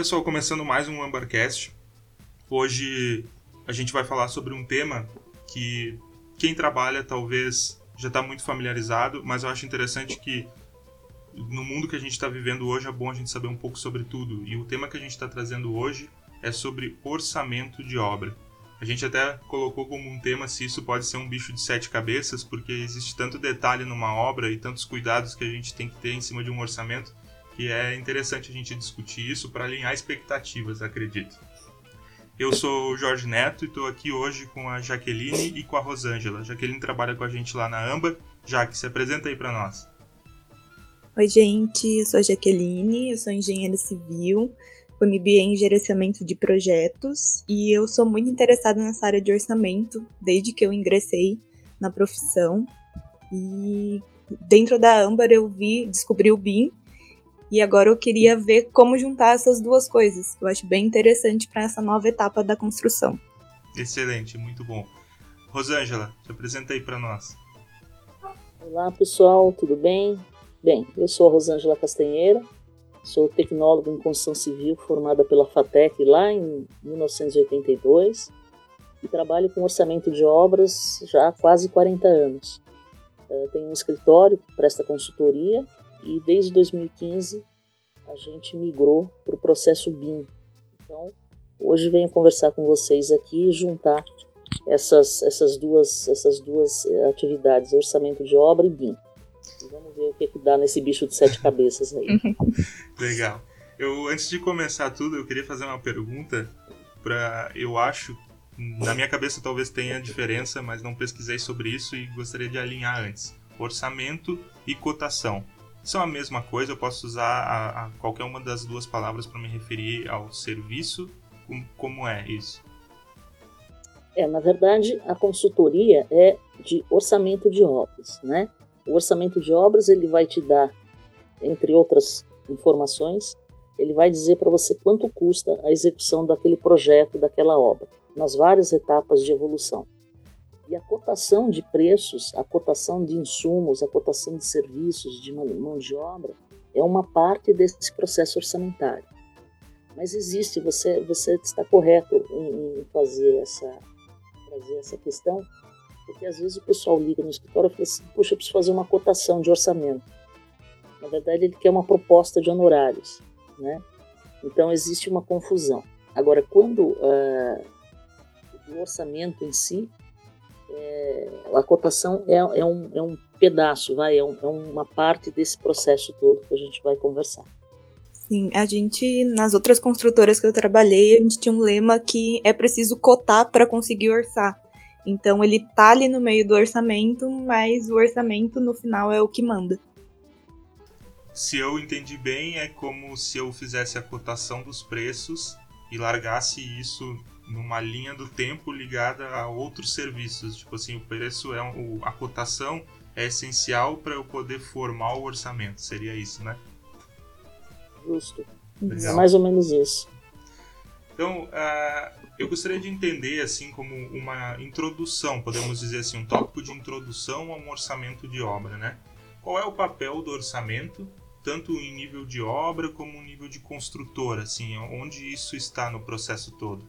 Pessoal, começando mais um Ambercast. Hoje a gente vai falar sobre um tema que quem trabalha talvez já está muito familiarizado, mas eu acho interessante que no mundo que a gente está vivendo hoje é bom a gente saber um pouco sobre tudo. E o tema que a gente está trazendo hoje é sobre orçamento de obra. A gente até colocou como um tema se isso pode ser um bicho de sete cabeças, porque existe tanto detalhe numa obra e tantos cuidados que a gente tem que ter em cima de um orçamento que é interessante a gente discutir isso para alinhar expectativas, acredito. Eu sou o Jorge Neto e estou aqui hoje com a Jaqueline e com a Rosângela. A Jaqueline trabalha com a gente lá na AMBA. Jaque, se apresenta aí para nós. Oi, gente, eu sou a Jaqueline, eu sou engenheira civil, com MBA em gerenciamento de projetos e eu sou muito interessada nessa área de orçamento desde que eu ingressei na profissão. E dentro da Ambar eu vi, descobri o BIM e agora eu queria ver como juntar essas duas coisas. Eu acho bem interessante para essa nova etapa da construção. Excelente, muito bom. Rosângela, se apresenta aí para nós. Olá pessoal, tudo bem? Bem, eu sou a Rosângela Castanheira, sou tecnóloga em construção civil formada pela FATEC lá em 1982 e trabalho com orçamento de obras já há quase 40 anos. Eu tenho um escritório que presta consultoria e desde 2015 a gente migrou para o processo BIM. Então, hoje venho conversar com vocês aqui e juntar essas, essas, duas, essas duas eh, atividades, orçamento de obra e BIM. E vamos ver o que, que dá nesse bicho de sete cabeças aí. Legal. Eu, antes de começar tudo, eu queria fazer uma pergunta para, eu acho, na minha cabeça talvez tenha diferença, mas não pesquisei sobre isso e gostaria de alinhar antes. Orçamento e cotação são a mesma coisa, eu posso usar a, a qualquer uma das duas palavras para me referir ao serviço. Como, como é isso? É, na verdade, a consultoria é de orçamento de obras, né? O orçamento de obras ele vai te dar, entre outras informações, ele vai dizer para você quanto custa a execução daquele projeto, daquela obra, nas várias etapas de evolução. E a cotação de preços, a cotação de insumos, a cotação de serviços, de mão de obra, é uma parte desse processo orçamentário. Mas existe, você, você está correto em, em fazer essa, trazer essa questão, porque às vezes o pessoal liga no escritório e fala assim: puxa, eu preciso fazer uma cotação de orçamento. Na verdade, ele quer uma proposta de honorários, né? Então existe uma confusão. Agora, quando uh, o orçamento em si é, a cotação é, é, um, é um pedaço, vai, é, um, é uma parte desse processo todo que a gente vai conversar. Sim, a gente, nas outras construtoras que eu trabalhei, a gente tinha um lema que é preciso cotar para conseguir orçar. Então ele tá ali no meio do orçamento, mas o orçamento no final é o que manda. Se eu entendi bem, é como se eu fizesse a cotação dos preços e largasse isso numa linha do tempo ligada a outros serviços. Tipo assim, o preço é um, a cotação é essencial para eu poder formar o orçamento. Seria isso, né? Justo. Legal. É mais ou menos isso. Então, uh, eu gostaria de entender assim como uma introdução, podemos dizer assim, um tópico de introdução a um orçamento de obra, né? Qual é o papel do orçamento, tanto em nível de obra como em nível de construtor, assim, onde isso está no processo todo?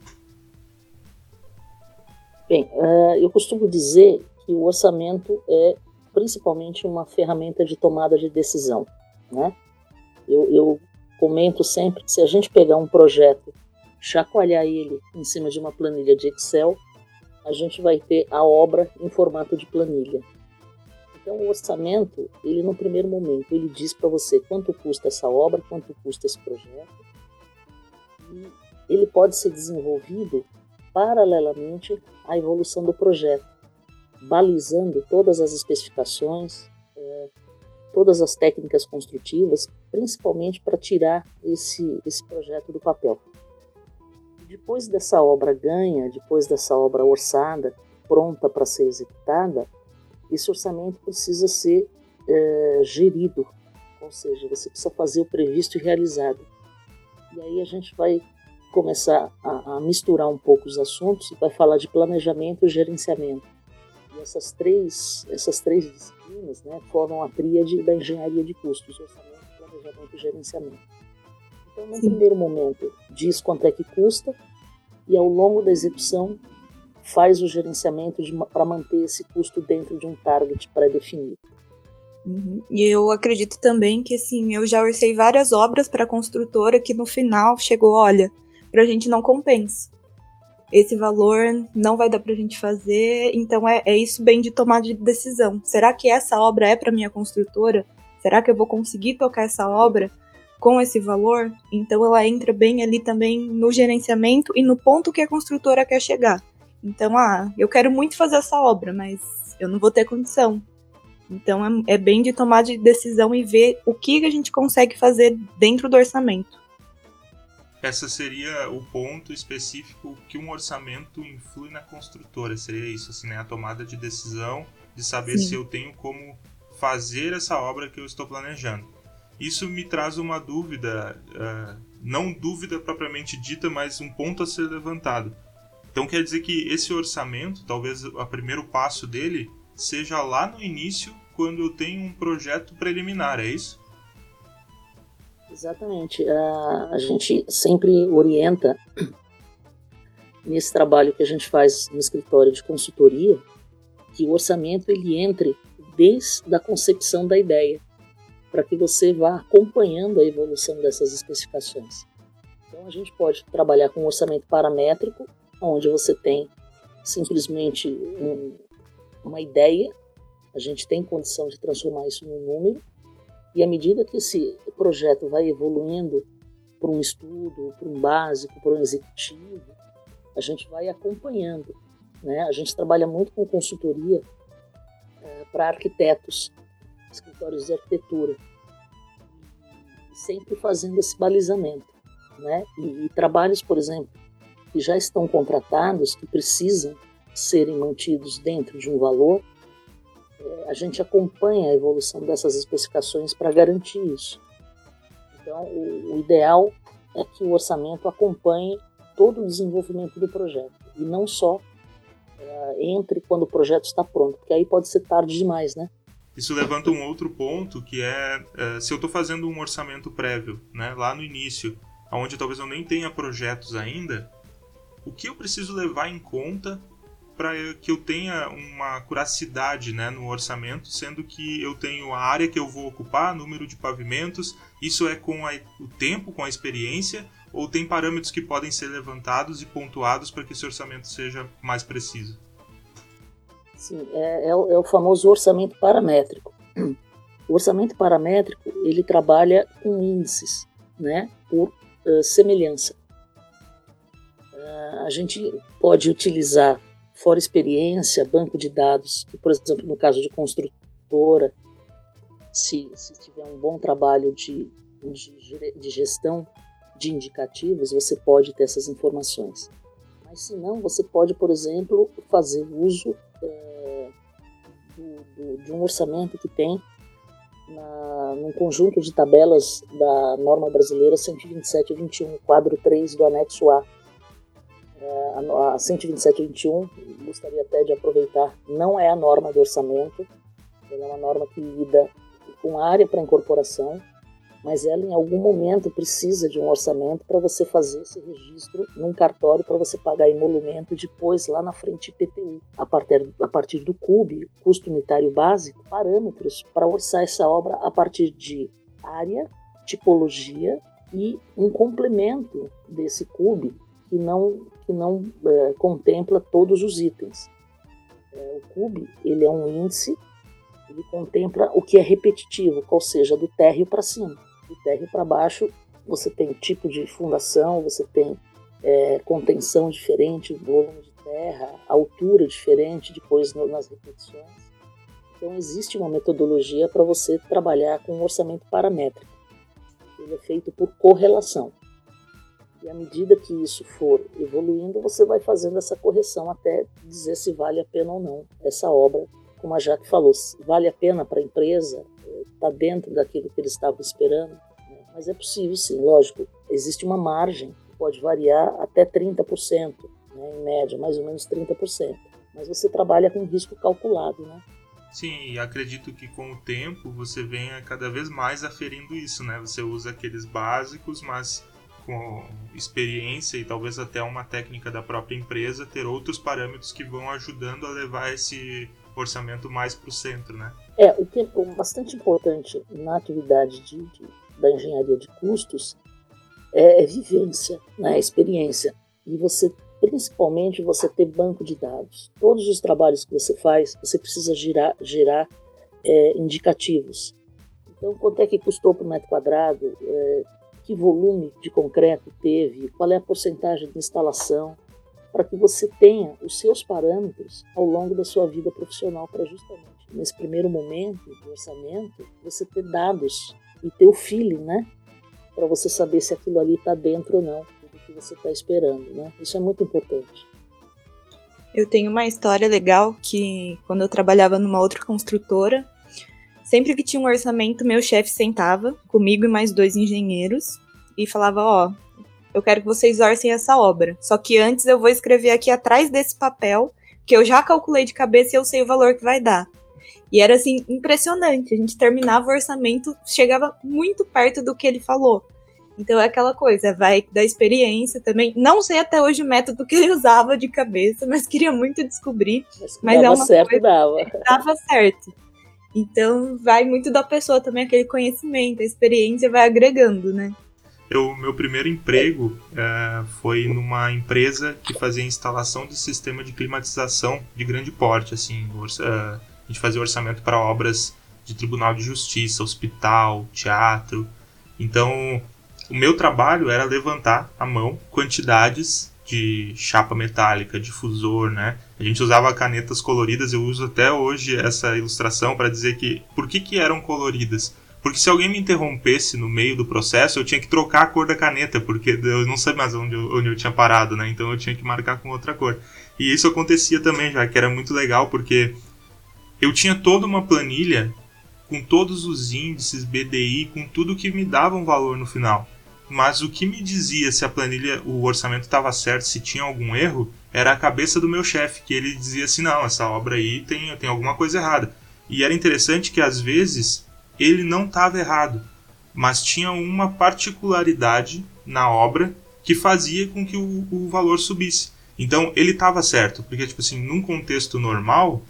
Bem, uh, eu costumo dizer que o orçamento é principalmente uma ferramenta de tomada de decisão. Né? Eu, eu comento sempre que se a gente pegar um projeto, chacoalhar ele em cima de uma planilha de Excel, a gente vai ter a obra em formato de planilha. Então, o orçamento, ele no primeiro momento, ele diz para você quanto custa essa obra, quanto custa esse projeto, e ele pode ser desenvolvido paralelamente à evolução do projeto, balizando todas as especificações, é, todas as técnicas construtivas, principalmente para tirar esse, esse projeto do papel. Depois dessa obra ganha, depois dessa obra orçada, pronta para ser executada, esse orçamento precisa ser é, gerido, ou seja, você precisa fazer o previsto e realizado. E aí a gente vai começar a, a, misturar um pouco os assuntos e vai falar de planejamento e gerenciamento. E essas três, essas três disciplinas né, formam a tríade da engenharia de custos, orçamento, planejamento e gerenciamento. Então, no primeiro momento, diz quanto é que custa e ao longo da execução faz o gerenciamento para manter esse custo dentro de um target pré-definido. Uhum. E eu acredito também que, assim, eu já orcei várias obras para a construtora que no final chegou, olha, para a gente não compensa. Esse valor não vai dar para a gente fazer, então é, é isso bem de tomar de decisão. Será que essa obra é para minha construtora? Será que eu vou conseguir tocar essa obra com esse valor? Então ela entra bem ali também no gerenciamento e no ponto que a construtora quer chegar. Então, ah, eu quero muito fazer essa obra, mas eu não vou ter condição. Então é, é bem de tomar de decisão e ver o que a gente consegue fazer dentro do orçamento. Essa seria o ponto específico que um orçamento influi na construtora. Seria isso, assim, né? A tomada de decisão de saber Sim. se eu tenho como fazer essa obra que eu estou planejando. Isso me traz uma dúvida, uh, não dúvida propriamente dita, mas um ponto a ser levantado. Então quer dizer que esse orçamento, talvez o primeiro passo dele, seja lá no início, quando eu tenho um projeto preliminar, é isso? Exatamente. A, a gente sempre orienta nesse trabalho que a gente faz no escritório de consultoria que o orçamento ele entre desde a concepção da ideia, para que você vá acompanhando a evolução dessas especificações. Então a gente pode trabalhar com um orçamento paramétrico, onde você tem simplesmente um, uma ideia, a gente tem condição de transformar isso num número, e à medida que esse projeto vai evoluindo para um estudo, para um básico, para um executivo, a gente vai acompanhando. Né? A gente trabalha muito com consultoria é, para arquitetos, escritórios de arquitetura, sempre fazendo esse balizamento. Né? E, e trabalhos, por exemplo, que já estão contratados, que precisam serem mantidos dentro de um valor, a gente acompanha a evolução dessas especificações para garantir isso. Então, o, o ideal é que o orçamento acompanhe todo o desenvolvimento do projeto e não só é, entre quando o projeto está pronto, porque aí pode ser tarde demais, né? Isso levanta um outro ponto que é, é se eu estou fazendo um orçamento prévio, né, lá no início, onde talvez eu nem tenha projetos ainda, o que eu preciso levar em conta para que eu tenha uma curacidade né, no orçamento, sendo que eu tenho a área que eu vou ocupar, número de pavimentos, isso é com a, o tempo, com a experiência, ou tem parâmetros que podem ser levantados e pontuados para que esse orçamento seja mais preciso? Sim, é, é, o, é o famoso orçamento paramétrico. O orçamento paramétrico ele trabalha com índices, né, por uh, semelhança. Uh, a gente pode utilizar fora experiência, banco de dados, que, por exemplo, no caso de construtora, se, se tiver um bom trabalho de, de, de gestão de indicativos, você pode ter essas informações. Mas se não, você pode, por exemplo, fazer uso é, do, do, de um orçamento que tem na, num conjunto de tabelas da norma brasileira 12721, quadro 3 do anexo A, a 12721, gostaria até de aproveitar, não é a norma de orçamento, ela é uma norma que lida com área para incorporação, mas ela em algum momento precisa de um orçamento para você fazer esse registro num cartório para você pagar emolumento depois lá na frente IPTU. A partir, a partir do CUB, custo unitário básico, parâmetros para orçar essa obra a partir de área, tipologia e um complemento desse CUB que não que não é, contempla todos os itens. É, o CUB ele é um índice, ele contempla o que é repetitivo, ou seja, do térreo para cima. Do térreo para baixo você tem tipo de fundação, você tem é, contenção diferente, volume de terra, altura diferente depois no, nas repetições. Então existe uma metodologia para você trabalhar com um orçamento paramétrico. Ele é feito por correlação. E à medida que isso for evoluindo, você vai fazendo essa correção até dizer se vale a pena ou não essa obra. Como a Jaque falou, vale a pena para a empresa, está eh, dentro daquilo que eles estavam esperando. Né? Mas é possível sim, lógico, existe uma margem que pode variar até 30%, né? em média, mais ou menos 30%. Mas você trabalha com risco calculado, né? Sim, e acredito que com o tempo você venha cada vez mais aferindo isso, né? Você usa aqueles básicos, mas com experiência e talvez até uma técnica da própria empresa, ter outros parâmetros que vão ajudando a levar esse orçamento mais para o centro, né? É, o que é bastante importante na atividade de, de, da engenharia de custos é, é vivência, né, experiência. E você, principalmente, você ter banco de dados. Todos os trabalhos que você faz, você precisa girar, gerar é, indicativos. Então, quanto é que custou por metro quadrado? É, que volume de concreto teve? Qual é a porcentagem de instalação? Para que você tenha os seus parâmetros ao longo da sua vida profissional, para justamente nesse primeiro momento do orçamento, você ter dados e ter o feeling, né? Para você saber se aquilo ali está dentro ou não do que você está esperando, né? Isso é muito importante. Eu tenho uma história legal que quando eu trabalhava numa outra construtora, Sempre que tinha um orçamento, meu chefe sentava comigo e mais dois engenheiros e falava: Ó, oh, eu quero que vocês orcem essa obra. Só que antes eu vou escrever aqui atrás desse papel, que eu já calculei de cabeça e eu sei o valor que vai dar. E era assim, impressionante. A gente terminava o orçamento, chegava muito perto do que ele falou. Então é aquela coisa, vai da experiência também. Não sei até hoje o método que ele usava de cabeça, mas queria muito descobrir. Mas, mas é uma certo, coisa, dava. Dava certo. Então vai muito da pessoa também, aquele conhecimento, a experiência vai agregando, né? Eu, meu primeiro emprego é, foi numa empresa que fazia instalação de sistema de climatização de grande porte. Assim, orça, a gente fazia orçamento para obras de tribunal de justiça, hospital, teatro. Então, o meu trabalho era levantar à mão quantidades de chapa metálica, difusor, né? A gente usava canetas coloridas, eu uso até hoje essa ilustração para dizer que por que, que eram coloridas? Porque se alguém me interrompesse no meio do processo, eu tinha que trocar a cor da caneta, porque eu não sabia mais onde eu, onde eu tinha parado, né? Então eu tinha que marcar com outra cor. E isso acontecia também já, que era muito legal, porque eu tinha toda uma planilha com todos os índices, BDI, com tudo que me dava um valor no final. Mas o que me dizia se a planilha, o orçamento estava certo, se tinha algum erro, era a cabeça do meu chefe, que ele dizia assim: não, essa obra aí tem, tem alguma coisa errada. E era interessante que às vezes ele não estava errado, mas tinha uma particularidade na obra que fazia com que o, o valor subisse. Então ele estava certo, porque tipo assim, num contexto normal,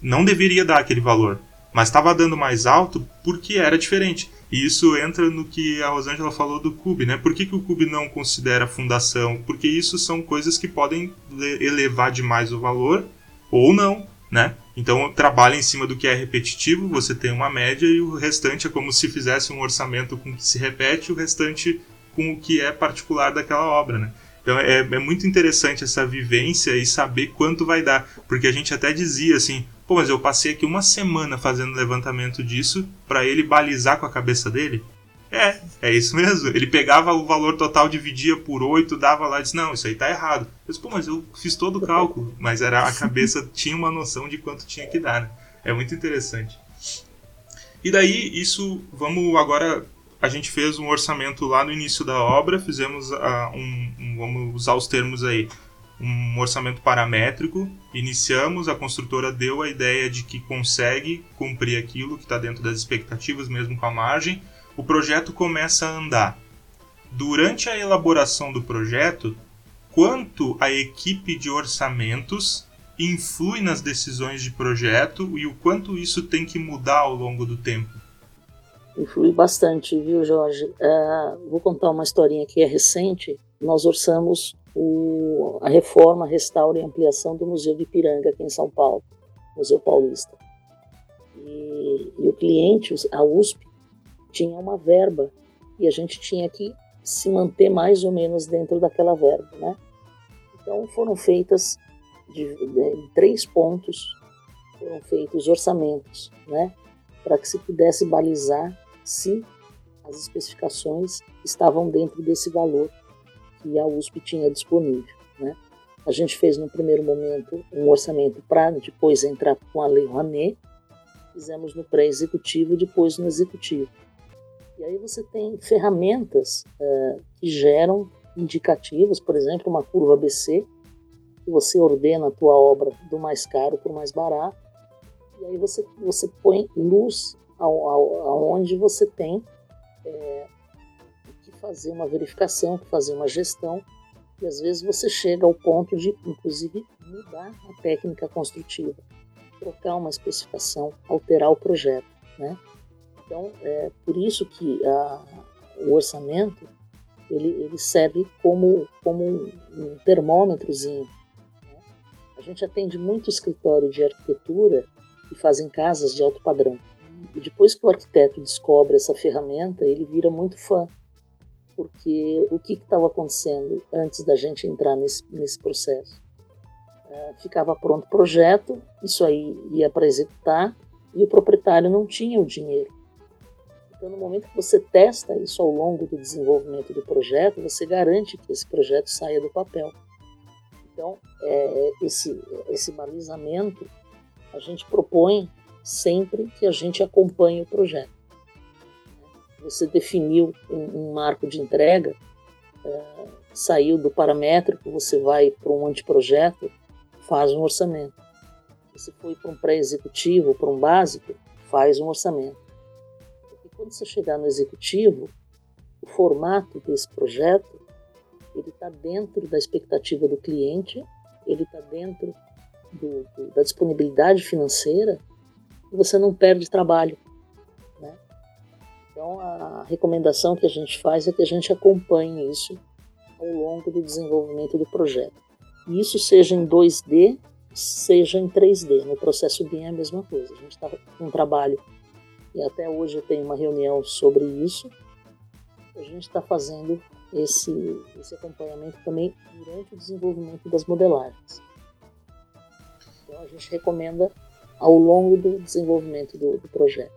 não deveria dar aquele valor, mas estava dando mais alto porque era diferente. E isso entra no que a Rosângela falou do CUB, né? Por que, que o CUB não considera fundação? Porque isso são coisas que podem elevar demais o valor ou não, né? Então trabalha em cima do que é repetitivo, você tem uma média e o restante é como se fizesse um orçamento com o que se repete, o restante com o que é particular daquela obra, né? Então é, é muito interessante essa vivência e saber quanto vai dar, porque a gente até dizia assim, Pô, mas eu passei aqui uma semana fazendo levantamento disso para ele balizar com a cabeça dele. É, é isso mesmo. Ele pegava o valor total, dividia por 8, dava lá e disse: Não, isso aí tá errado. Eu disse: Pô, mas eu fiz todo o cálculo. Mas era a cabeça tinha uma noção de quanto tinha que dar, né? É muito interessante. E daí, isso, vamos agora. A gente fez um orçamento lá no início da obra, fizemos uh, um, um. Vamos usar os termos aí um orçamento paramétrico. Iniciamos, a construtora deu a ideia de que consegue cumprir aquilo que está dentro das expectativas, mesmo com a margem. O projeto começa a andar. Durante a elaboração do projeto, quanto a equipe de orçamentos influi nas decisões de projeto e o quanto isso tem que mudar ao longo do tempo? Influi bastante, viu, Jorge? Uh, vou contar uma historinha que é recente. Nós orçamos o, a reforma, restauro e ampliação do Museu de Ipiranga, aqui em São Paulo, Museu Paulista. E, e o cliente, a USP, tinha uma verba e a gente tinha que se manter mais ou menos dentro daquela verba, né? Então foram feitas de, de, três pontos foram feitos orçamentos, né? Para que se pudesse balizar se as especificações estavam dentro desse valor que a USP tinha disponível. Né? A gente fez no primeiro momento um orçamento para depois entrar com a Lei Rouanet, fizemos no pré-executivo e depois no executivo. E aí você tem ferramentas uh, que geram indicativos, por exemplo, uma curva ABC, que você ordena a tua obra do mais caro para o mais barato, e aí você, você põe luz ao, ao, aonde você tem é, fazer uma verificação, que fazer uma gestão, e às vezes você chega ao ponto de, inclusive, mudar a técnica construtiva, trocar uma especificação, alterar o projeto, né? Então, é por isso que a, o orçamento ele, ele serve como, como um termômetrozinho. Né? A gente atende muito escritório de arquitetura que fazem casas de alto padrão. E depois que o arquiteto descobre essa ferramenta, ele vira muito fã. Porque o que estava acontecendo antes da gente entrar nesse, nesse processo? É, ficava pronto o projeto, isso aí ia para executar, e o proprietário não tinha o dinheiro. Então, no momento que você testa isso ao longo do desenvolvimento do projeto, você garante que esse projeto saia do papel. Então, é, esse, esse balizamento a gente propõe sempre que a gente acompanhe o projeto. Você definiu um, um marco de entrega, é, saiu do paramétrico, você vai para um anteprojeto, faz um orçamento. Você foi para um pré-executivo, para um básico, faz um orçamento. Quando você chegar no executivo, o formato desse projeto ele está dentro da expectativa do cliente, ele está dentro do, do, da disponibilidade financeira e você não perde trabalho. Né? Então, a recomendação que a gente faz é que a gente acompanhe isso ao longo do desenvolvimento do projeto. E isso seja em 2D, seja em 3D. No processo BIM é a mesma coisa. A gente está com um trabalho, e até hoje eu tenho uma reunião sobre isso. A gente está fazendo esse, esse acompanhamento também durante o desenvolvimento das modelagens. Então a gente recomenda ao longo do desenvolvimento do, do projeto.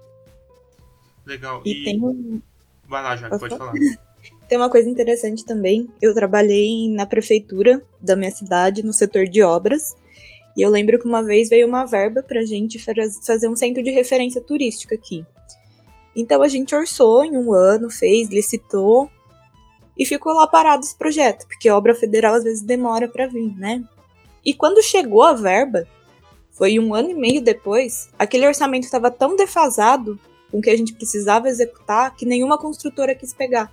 Legal. E, e, tem um... Vai lá, Jaque, pode falar. Tem uma coisa interessante também. Eu trabalhei na prefeitura da minha cidade, no setor de obras. E eu lembro que uma vez veio uma verba pra gente fazer um centro de referência turística aqui. Então a gente orçou em um ano, fez, licitou e ficou lá parado esse projeto, porque obra federal às vezes demora para vir, né? E quando chegou a verba, foi um ano e meio depois, aquele orçamento estava tão defasado com o que a gente precisava executar que nenhuma construtora quis pegar.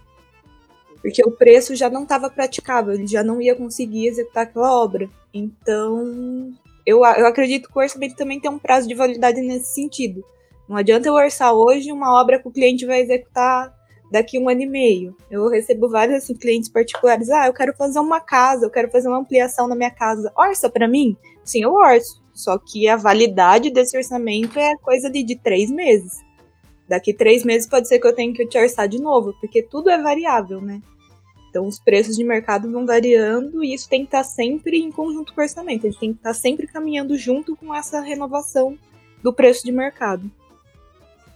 Porque o preço já não estava praticável, ele já não ia conseguir executar aquela obra. Então, eu, eu acredito que o orçamento também tem um prazo de validade nesse sentido. Não adianta eu orçar hoje uma obra que o cliente vai executar daqui um ano e meio. Eu recebo vários assim, clientes particulares. Ah, eu quero fazer uma casa, eu quero fazer uma ampliação na minha casa. Orça para mim? Sim, eu orço. Só que a validade desse orçamento é coisa de, de três meses. Daqui três meses pode ser que eu tenha que te orçar de novo, porque tudo é variável, né? Então os preços de mercado vão variando e isso tem que estar sempre em conjunto com o orçamento. Ele tem que estar sempre caminhando junto com essa renovação do preço de mercado.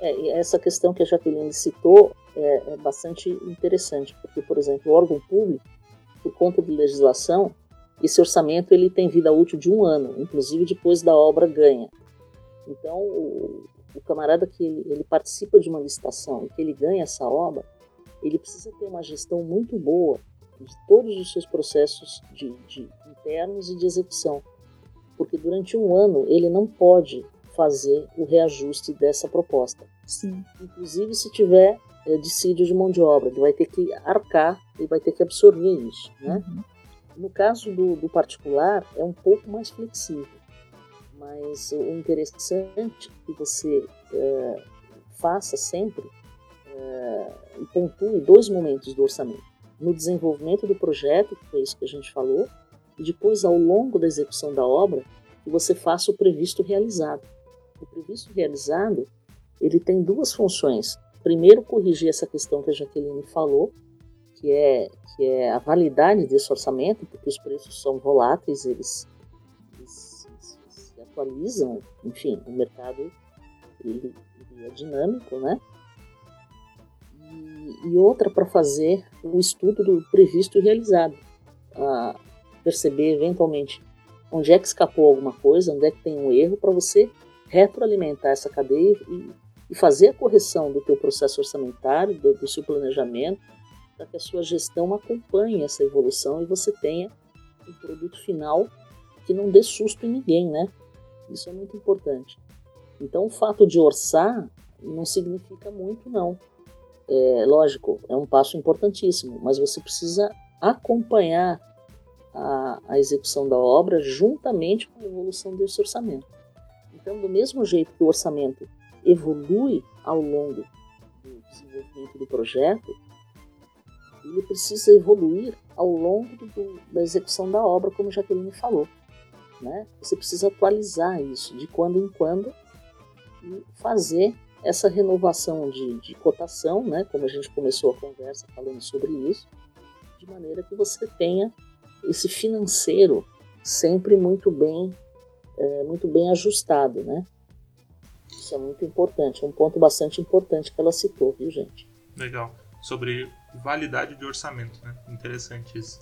É, essa questão que a Jaqueline citou é, é bastante interessante, porque, por exemplo, o órgão público, por conta de legislação, esse orçamento ele tem vida útil de um ano, inclusive depois da obra ganha. Então, o, o camarada que ele, ele, participa de uma licitação e que ele ganha essa obra, ele precisa ter uma gestão muito boa de todos os seus processos de, de internos e de execução, porque durante um ano ele não pode fazer o reajuste dessa proposta. Sim. Inclusive se tiver é, dissídio de mão de obra, ele vai ter que arcar, ele vai ter que absorver isso, né? Uhum. No caso do, do particular, é um pouco mais flexível, mas o interessante é que você é, faça sempre é, e pontue dois momentos do orçamento. No desenvolvimento do projeto, que foi isso que a gente falou, e depois, ao longo da execução da obra, que você faça o previsto realizado. O previsto realizado, ele tem duas funções. Primeiro, corrigir essa questão que a Jaqueline falou, que é, que é a validade desse orçamento, porque os preços são voláteis, eles, eles, eles se atualizam, enfim, o mercado ele, ele é dinâmico, né? E, outra para fazer o estudo do previsto e realizado, a perceber eventualmente onde é que escapou alguma coisa, onde é que tem um erro, para você retroalimentar essa cadeia e, e, fazer a correção do teu processo orçamentário, do, do seu planejamento, para que a sua gestão acompanhe essa evolução e você tenha um produto final que não dê susto em ninguém, né? Isso é muito importante. Então, o fato de orçar não significa muito, não. É lógico, é um passo importantíssimo, mas você precisa acompanhar a, a execução da obra juntamente com a evolução desse orçamento. Então, do mesmo jeito que o orçamento evolui ao longo do desenvolvimento do projeto, ele precisa evoluir ao longo do, da execução da obra, como Jaqueline falou. Né? Você precisa atualizar isso de quando em quando e fazer essa renovação de, de cotação, né? como a gente começou a conversa falando sobre isso, de maneira que você tenha esse financeiro sempre muito bem, é, muito bem ajustado, né? Isso é muito importante, é um ponto bastante importante que ela citou, viu, gente? Legal. Sobre validade de orçamento, né? Interessante isso.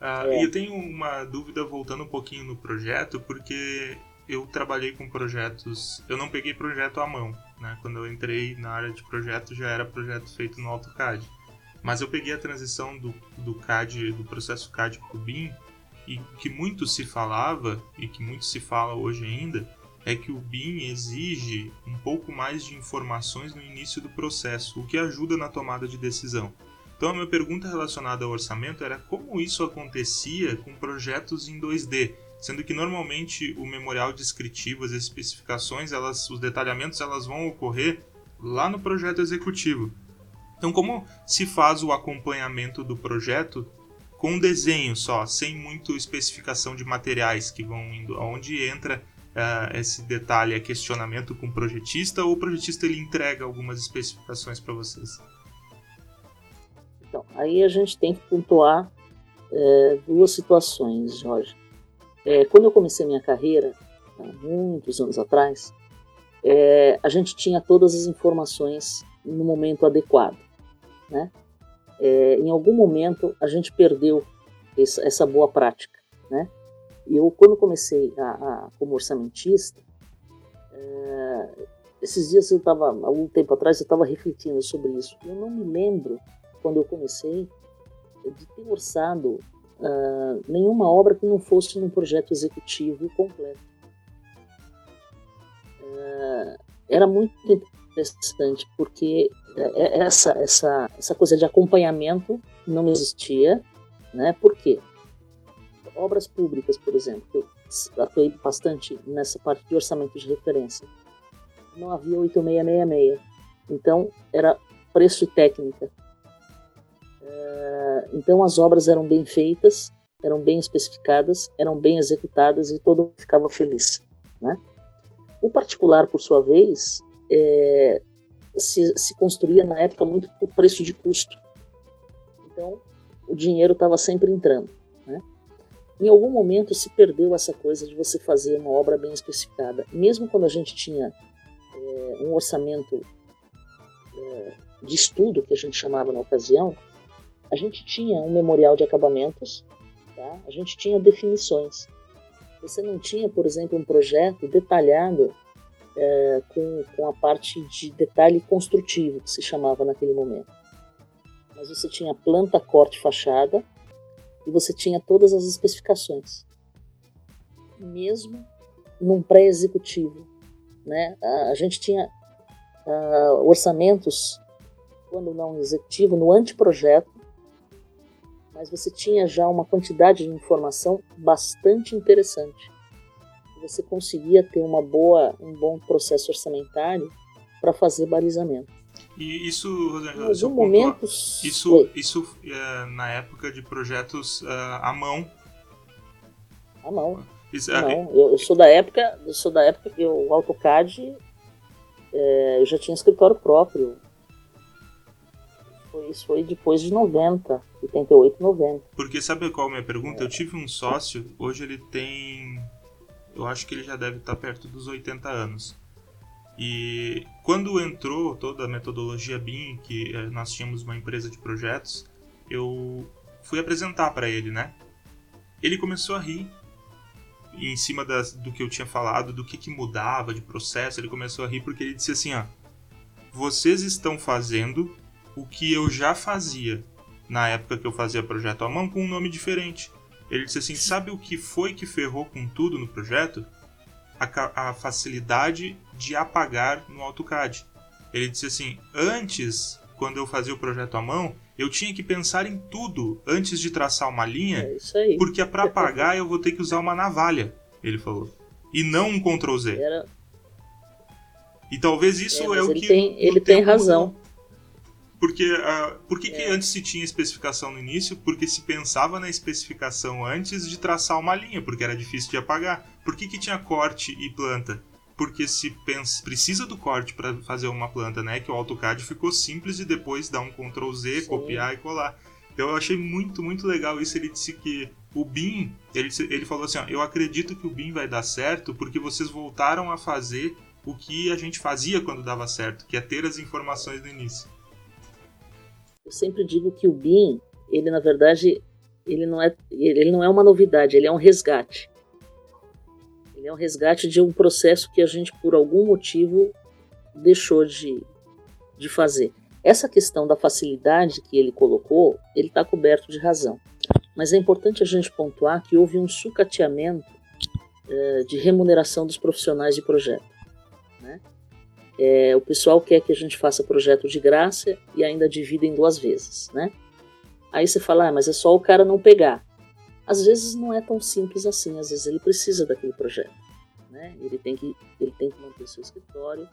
Uh, é. E eu tenho uma dúvida voltando um pouquinho no projeto, porque eu trabalhei com projetos. Eu não peguei projeto à mão, né? Quando eu entrei na área de projeto já era projeto feito no AutoCAD. Mas eu peguei a transição do, do CAD, do processo CAD para o BIM, e que muito se falava e que muito se fala hoje ainda é que o BIM exige um pouco mais de informações no início do processo, o que ajuda na tomada de decisão. Então a minha pergunta relacionada ao orçamento era como isso acontecia com projetos em 2D, sendo que normalmente o memorial descritivo, as especificações, elas, os detalhamentos, elas vão ocorrer lá no projeto executivo. Então como se faz o acompanhamento do projeto com um desenho só, sem muito especificação de materiais que vão indo, onde entra uh, esse detalhe, é questionamento com o projetista ou o projetista ele entrega algumas especificações para vocês? Então, aí a gente tem que pontuar é, duas situações, Jorge. É, quando eu comecei minha carreira, há muitos anos atrás, é, a gente tinha todas as informações no momento adequado, né? É, em algum momento a gente perdeu essa, essa boa prática, né? Eu quando comecei a, a como orçamentista, é, esses dias eu estava, algum tempo atrás eu estava refletindo sobre isso. Eu não me lembro quando eu comecei, de ter orçado uh, nenhuma obra que não fosse num projeto executivo completo. Uh, era muito interessante, porque é, é essa, essa, essa coisa de acompanhamento não existia. Né? Por quê? Obras públicas, por exemplo, eu atuei bastante nessa parte de orçamento de referência. Não havia 8666. Então, era preço e técnica. Eh, então as obras eram bem feitas, eram bem especificadas, eram bem executadas e todo mundo ficava feliz. Né? O particular, por sua vez, é, se, se, construía na época muito por preço de custo. Então o dinheiro estava sempre entrando. Né? Em algum momento se perdeu essa coisa de você fazer uma obra bem especificada. Mesmo quando a gente tinha é, um orçamento é, de estudo, que a gente chamava na ocasião, a gente tinha um memorial de acabamentos, tá? a gente tinha definições. Você não tinha, por exemplo, um projeto detalhado é, com, com a parte de detalhe construtivo, que se chamava naquele momento. Mas você tinha planta, corte, fachada e você tinha todas as especificações. Mesmo num pré-executivo. Né? A, gente tinha uh, orçamentos, quando não executivo, no anteprojeto, mas você tinha já uma quantidade de informação bastante interessante. Você conseguia ter uma boa, um bom processo orçamentário para fazer balizamento. E isso, Rosângela, em momento, isso, isso é, na época de projetos uh, à mão. À mão. Isso, é, não, eu, eu, sou da época, eu sou da época que o AutoCAD é, eu já tinha escritório próprio foi, isso foi depois de 90, 88, 90. Porque sabe qual é a minha pergunta? É. Eu tive um sócio, hoje ele tem. Eu acho que ele já deve estar perto dos 80 anos. E quando entrou toda a metodologia BIM, que eh, nós tínhamos uma empresa de projetos, eu fui apresentar para ele, né? Ele começou a rir em cima das, do que eu tinha falado, do que, que mudava de processo. Ele começou a rir porque ele disse assim: ó, vocês estão fazendo o que eu já fazia na época que eu fazia projeto à mão com um nome diferente. Ele disse assim: sabe o que foi que ferrou com tudo no projeto? A, a facilidade de apagar no AutoCAD. Ele disse assim: antes quando eu fazia o projeto à mão, eu tinha que pensar em tudo antes de traçar uma linha, É porque para apagar eu vou ter que usar uma navalha, ele falou. E não um Ctrl Z. Era, E talvez isso É, é, o ele que. tem- ele tem razão. mudou. Porque ah, por que, que É. antes se tinha especificação no início? Porque se pensava na especificação antes de traçar uma linha, porque era difícil de apagar. Por que, que tinha corte e planta? Porque se pensa, precisa do corte para fazer uma planta, né? Que o AutoCAD ficou simples e depois dá um Ctrl Z, Sim. copiar e colar. Então eu achei muito, muito legal isso. Ele disse que o BIM, ele, ele falou assim: ó, eu acredito que o BIM vai dar certo porque vocês voltaram a fazer o que a gente fazia quando dava certo, que é ter as informações no início. Eu sempre digo que o BIM, ele na verdade, ele não é, ele não é uma novidade, ele é um resgate. Ele é um resgate de um processo que a gente, por algum motivo, deixou de, de fazer. Essa questão da facilidade que ele colocou, ele está coberto de razão. Mas é importante a gente pontuar que houve um sucateamento eh, de remuneração dos profissionais de projeto. Né? É, o pessoal quer que a gente faça projeto de graça e ainda divida em duas vezes, né? Aí você fala, ah, mas é só o cara não pegar. Às vezes não é tão simples assim, às vezes ele precisa daquele projeto, né? Ele tem que, ele tem que manter seu escritório,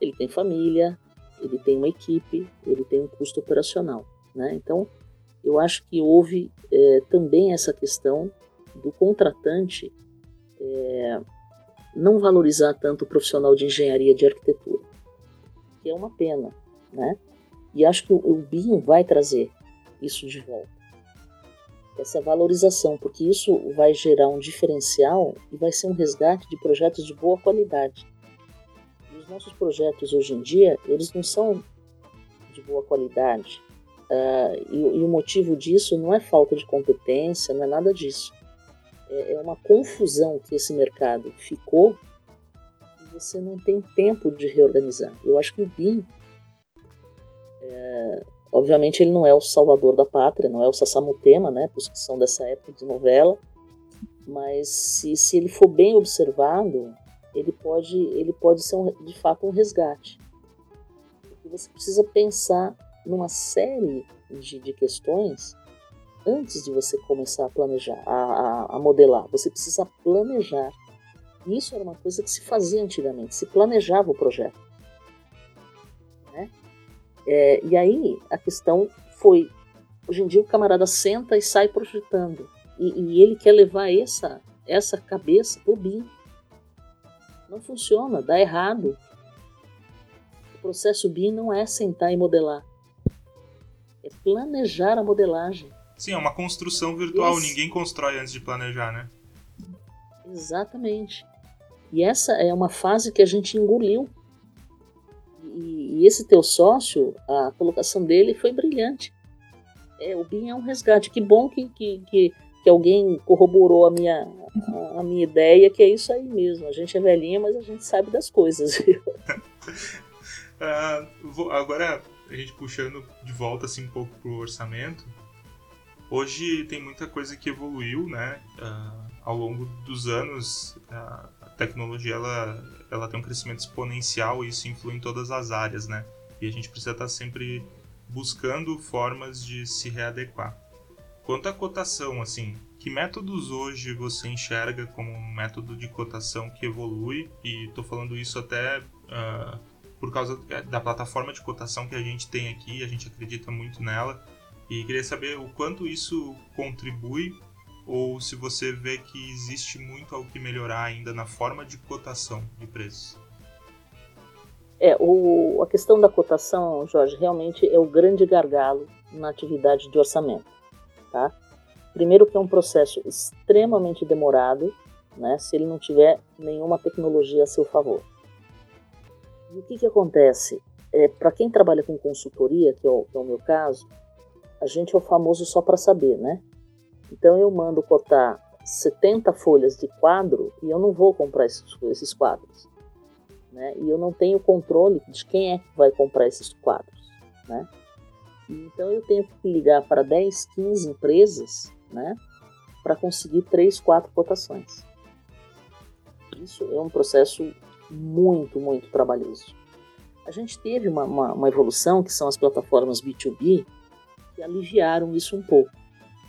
ele tem família, ele tem uma equipe, ele tem um custo operacional, né? Então, eu acho que houve é, também essa questão do contratante é, não valorizar tanto o profissional de engenharia de arquitetura, que é uma pena, né? E acho que o, o BIM vai trazer isso de volta, essa valorização, porque isso vai gerar um diferencial e vai ser um resgate de projetos de boa qualidade. E os nossos projetos hoje em dia, eles não são de boa qualidade. Ah, e, e o motivo disso não é falta de competência, não é nada disso. É, é uma confusão que esse mercado ficou você não tem tempo de reorganizar. Eu acho que o BIM, é, obviamente, ele não é o salvador da pátria, não é o Sassamutema, né, para os que são dessa época de novela, mas se, se ele for bem observado, ele pode, ele pode ser um, de fato um resgate. Porque você precisa pensar numa série de, de questões antes de você começar a planejar, a, a, a, modelar. Você precisa planejar. Isso era uma coisa que se fazia antigamente, se planejava o projeto. Né? É, e aí a questão foi: hoje em dia o camarada senta e sai projetando. E, e ele quer levar essa, essa cabeça pro BIM. Não funciona, dá errado. O processo BIM não é sentar e modelar. É planejar a modelagem. Sim, é uma construção virtual. Esse- Ninguém constrói antes de planejar, né? Exatamente. E essa é uma fase que a gente engoliu. E, e esse teu sócio, a colocação dele foi brilhante. É, o BIM é um resgate. Que bom que, que, que, que alguém corroborou a minha, a, a minha ideia, que é isso aí mesmo. A gente é velhinha, mas a gente sabe das coisas. Ah, vou- agora, a gente puxando de volta assim um pouco pro orçamento. Hoje tem muita coisa que evoluiu, né? Ah, ao longo dos anos, ah, tecnologia ela, ela tem um crescimento exponencial e isso influi em todas as áreas, né? E a gente precisa estar sempre buscando formas de se readequar. Quanto à cotação, assim, que métodos hoje você enxerga como um método de cotação que evolui? E estou falando isso até ah, por causa da plataforma de cotação que a gente tem aqui, a gente acredita muito nela. E queria saber o quanto isso contribui ou se você vê que existe muito algo que melhorar ainda na forma de cotação de preços. É, o, a questão da cotação, Jorge, realmente é o grande gargalo na atividade de orçamento. Tá? Primeiro que é um processo extremamente demorado, né, se ele não tiver nenhuma tecnologia a seu favor. E o que, que acontece? É, Para quem trabalha com consultoria, que é, o, que é o meu caso, a gente é o famoso só para saber, né? Então eu mando cotar 70 folhas de quadro e eu não vou comprar esses, esses quadros né? E eu não tenho controle de quem é que vai comprar esses quadros, né? Então eu tenho que ligar para 10, 15 empresas, né? Para conseguir 3, 4 cotações. Isso é um processo muito, muito trabalhoso. A gente teve uma, uma, uma evolução, que são as plataformas B2B, que aliviaram isso um pouco.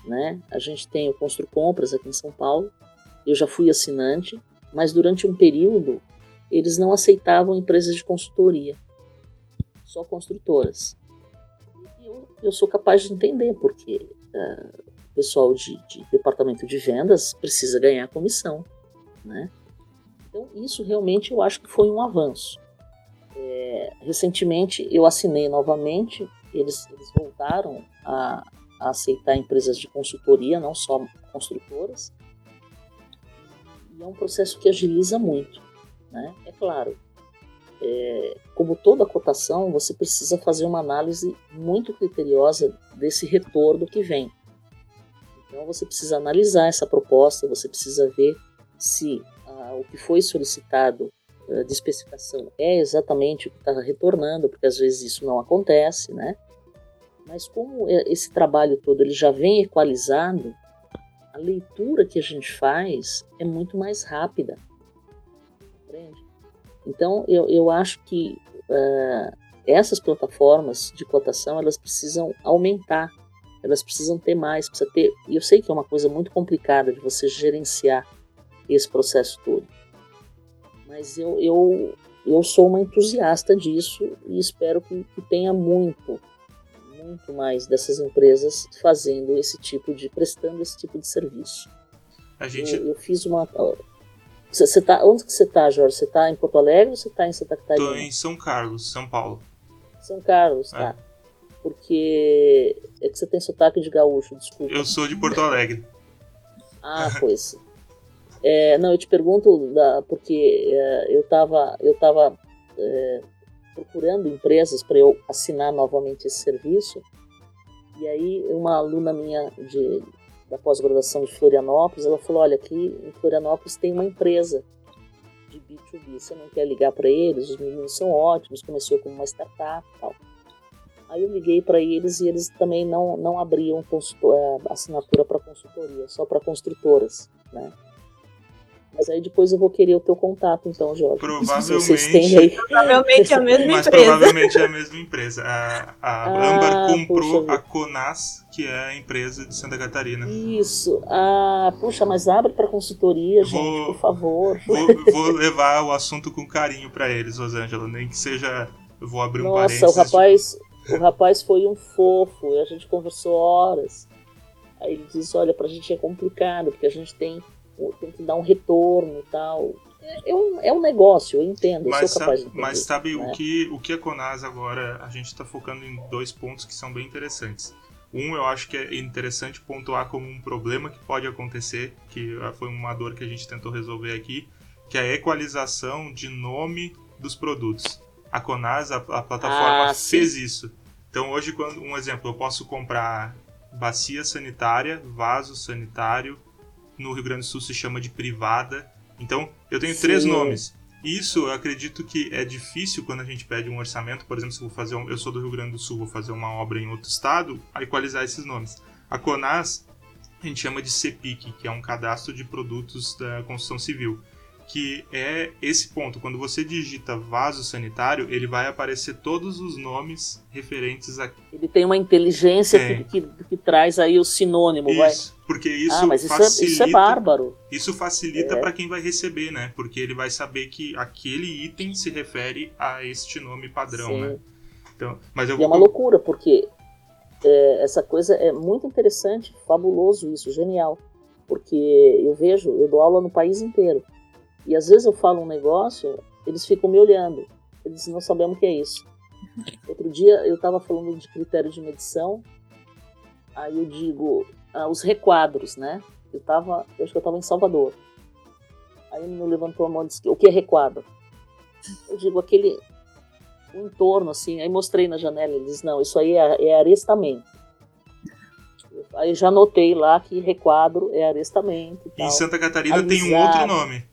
Né? A gente tem o Constru Compras aqui em São Paulo, eu já fui assinante, mas durante um período eles não aceitavam empresas de consultoria, só construtoras. Eu, eu sou capaz de entender, porque uh, o pessoal de, de, departamento de vendas precisa ganhar comissão. Né? Então, isso realmente eu acho que foi um avanço. É, recentemente eu assinei novamente, eles, eles voltaram a, a aceitar empresas de consultoria, não só construtoras, e é um processo que agiliza muito. Né? É claro, é, como toda cotação, você precisa fazer uma análise muito criteriosa desse retorno que vem. Então você precisa analisar essa proposta, você precisa ver se ah, o que foi solicitado ah, de especificação é exatamente o que está retornando, porque às vezes isso não acontece, né? Mas como esse trabalho todo ele já vem equalizado, a leitura que a gente faz é muito mais rápida. Entende? Então, eu, eu acho que uh, essas plataformas de cotação, elas precisam aumentar, elas precisam ter mais, precisa ter... E eu sei que é uma coisa muito complicada de você gerenciar esse processo todo. Mas eu, eu, eu sou uma entusiasta disso e espero que, que tenha muito muito mais dessas empresas fazendo esse tipo de prestando esse tipo de serviço. A gente... eu, eu fiz uma você tá onde que você tá, Jorge? Você tá em Porto Alegre ou você tá em Santa Catarina? Tô em São Carlos, São Paulo. São Carlos, tá. É. Porque é que você tem sotaque de gaúcho, desculpa. Eu sou de Porto Alegre. ah, pois. É, não, eu te pergunto da, porque é, eu estava eu tava, é, procurando empresas para eu assinar novamente esse serviço. E aí uma aluna minha de, da pós-graduação de Florianópolis, ela falou, olha, aqui em Florianópolis tem uma empresa de B2B, você não quer ligar para eles? Os meninos são ótimos, começou como uma startup tal. Aí eu liguei para eles e eles também não, não abriam eh, assinatura para consultoria, só para construtoras, né? Mas aí depois eu vou querer o teu contato, então, Jorge. Provavelmente. Aí... Provavelmente é a mesma mas empresa. provavelmente é a mesma empresa. A, a ah, Amber comprou a Conas, que é a empresa de Santa Catarina. Isso. Ah, puxa, mas abre para consultoria, vou, gente, por favor. Vou, vou, levar o assunto com carinho para eles, Rosângela. Nem que seja. Eu vou abrir um Nossa, parênteses. Nossa, o rapaz, o rapaz foi um fofo. A gente conversou horas. Aí ele disse: Olha, pra gente é complicado, porque a gente tem tem que dar um retorno e tal. É, é um, é um negócio, eu entendo, mas eu sou capaz sabe, de entender, Mas sabe né? o, que, o que a Conas agora, a gente está focando em dois pontos que são bem interessantes. Um, eu acho que é interessante pontuar como um problema que pode acontecer, que foi uma dor que a gente tentou resolver aqui, que é a equalização de nome dos produtos. A Conas, a, a plataforma, ah, fez isso. Então hoje, quando um exemplo, eu posso comprar bacia sanitária, vaso sanitário, no Rio Grande do Sul se chama de privada. Então, eu tenho Sim. três nomes. Isso eu acredito que é difícil quando a gente pede um orçamento, por exemplo, se eu vou fazer um, eu sou do Rio Grande do Sul, vou fazer uma obra em outro estado, a equalizar esses nomes. A CONAS a gente chama de CEPIC, que é um cadastro de produtos da construção civil que é esse ponto. Quando você digita vaso sanitário, ele vai aparecer todos os nomes referentes a. Ele tem uma inteligência é. que, que, que, traz aí o sinônimo, isso, vai. Porque isso ah, mas facilita, isso é, isso é bárbaro. Isso facilita é. para quem vai receber, né? Porque ele vai saber que aquele item se refere a este nome padrão, Sim. né? Então, mas eu e vou... é uma loucura, porque é, essa coisa é muito interessante, fabuloso isso, genial. Porque eu vejo, eu dou aula no país inteiro. E às vezes eu falo um negócio, eles ficam me olhando. Eles não sabemos o que é isso. Outro dia eu estava falando de critério de medição, aí eu digo ah, os requadros, né? Eu tava, eu acho que eu estava em Salvador. Aí ele me levantou a mão e disse: O que é requadro? Eu digo aquele um entorno assim. Aí mostrei na janela. Ele diz: Não, isso aí é, é arestamento. Aí já notei lá que requadro é arestamento. Em Santa Catarina tem um outro nome.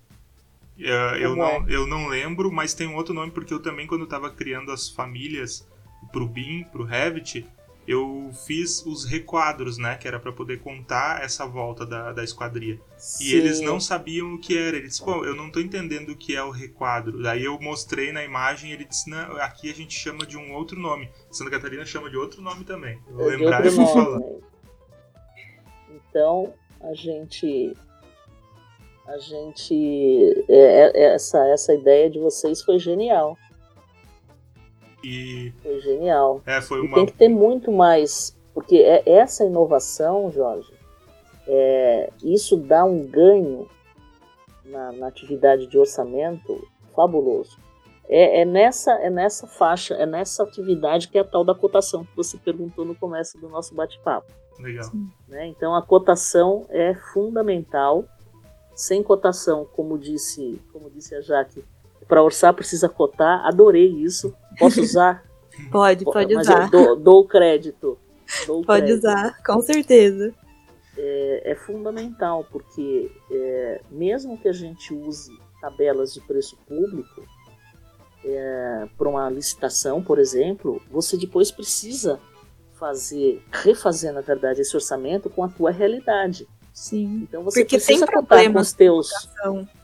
Uh, eu, não, é? eu não lembro, mas tem um outro nome porque eu também, quando estava criando as famílias pro BIM, pro Revit, eu fiz os requadros, né? Que era para poder contar essa volta da, da esquadria. Sim. E eles não sabiam o que era. Eles disseram, pô, eu não tô entendendo o que é o requadro. Daí eu mostrei na imagem ele disse, não, aqui a gente chama de um outro nome. Santa Catarina chama de outro nome também. Eu vou é lembrar e vou falar. Então, a gente a gente é, é, essa essa ideia de vocês foi genial. E foi genial. É, foi uma... tem que ter muito mais porque é essa inovação Jorge é, isso dá um ganho na, na, atividade de orçamento fabuloso. É, é, nessa é nessa faixa é nessa atividade que é a tal da cotação que você perguntou no começo do nosso bate-papo. Legal. Né? então a cotação é fundamental sem cotação, como disse, como disse a Jaque, para orçar precisa cotar. Adorei isso. Posso usar? pode, pode Mas usar. Dou, dou, crédito. Dou pode crédito. usar, com certeza. É, é fundamental, porque é, mesmo que a gente use tabelas de preço público é, para uma licitação, por exemplo, você depois precisa fazer, refazer, na verdade, esse orçamento com a tua realidade. Sim. Então você Porque precisa contar com os teus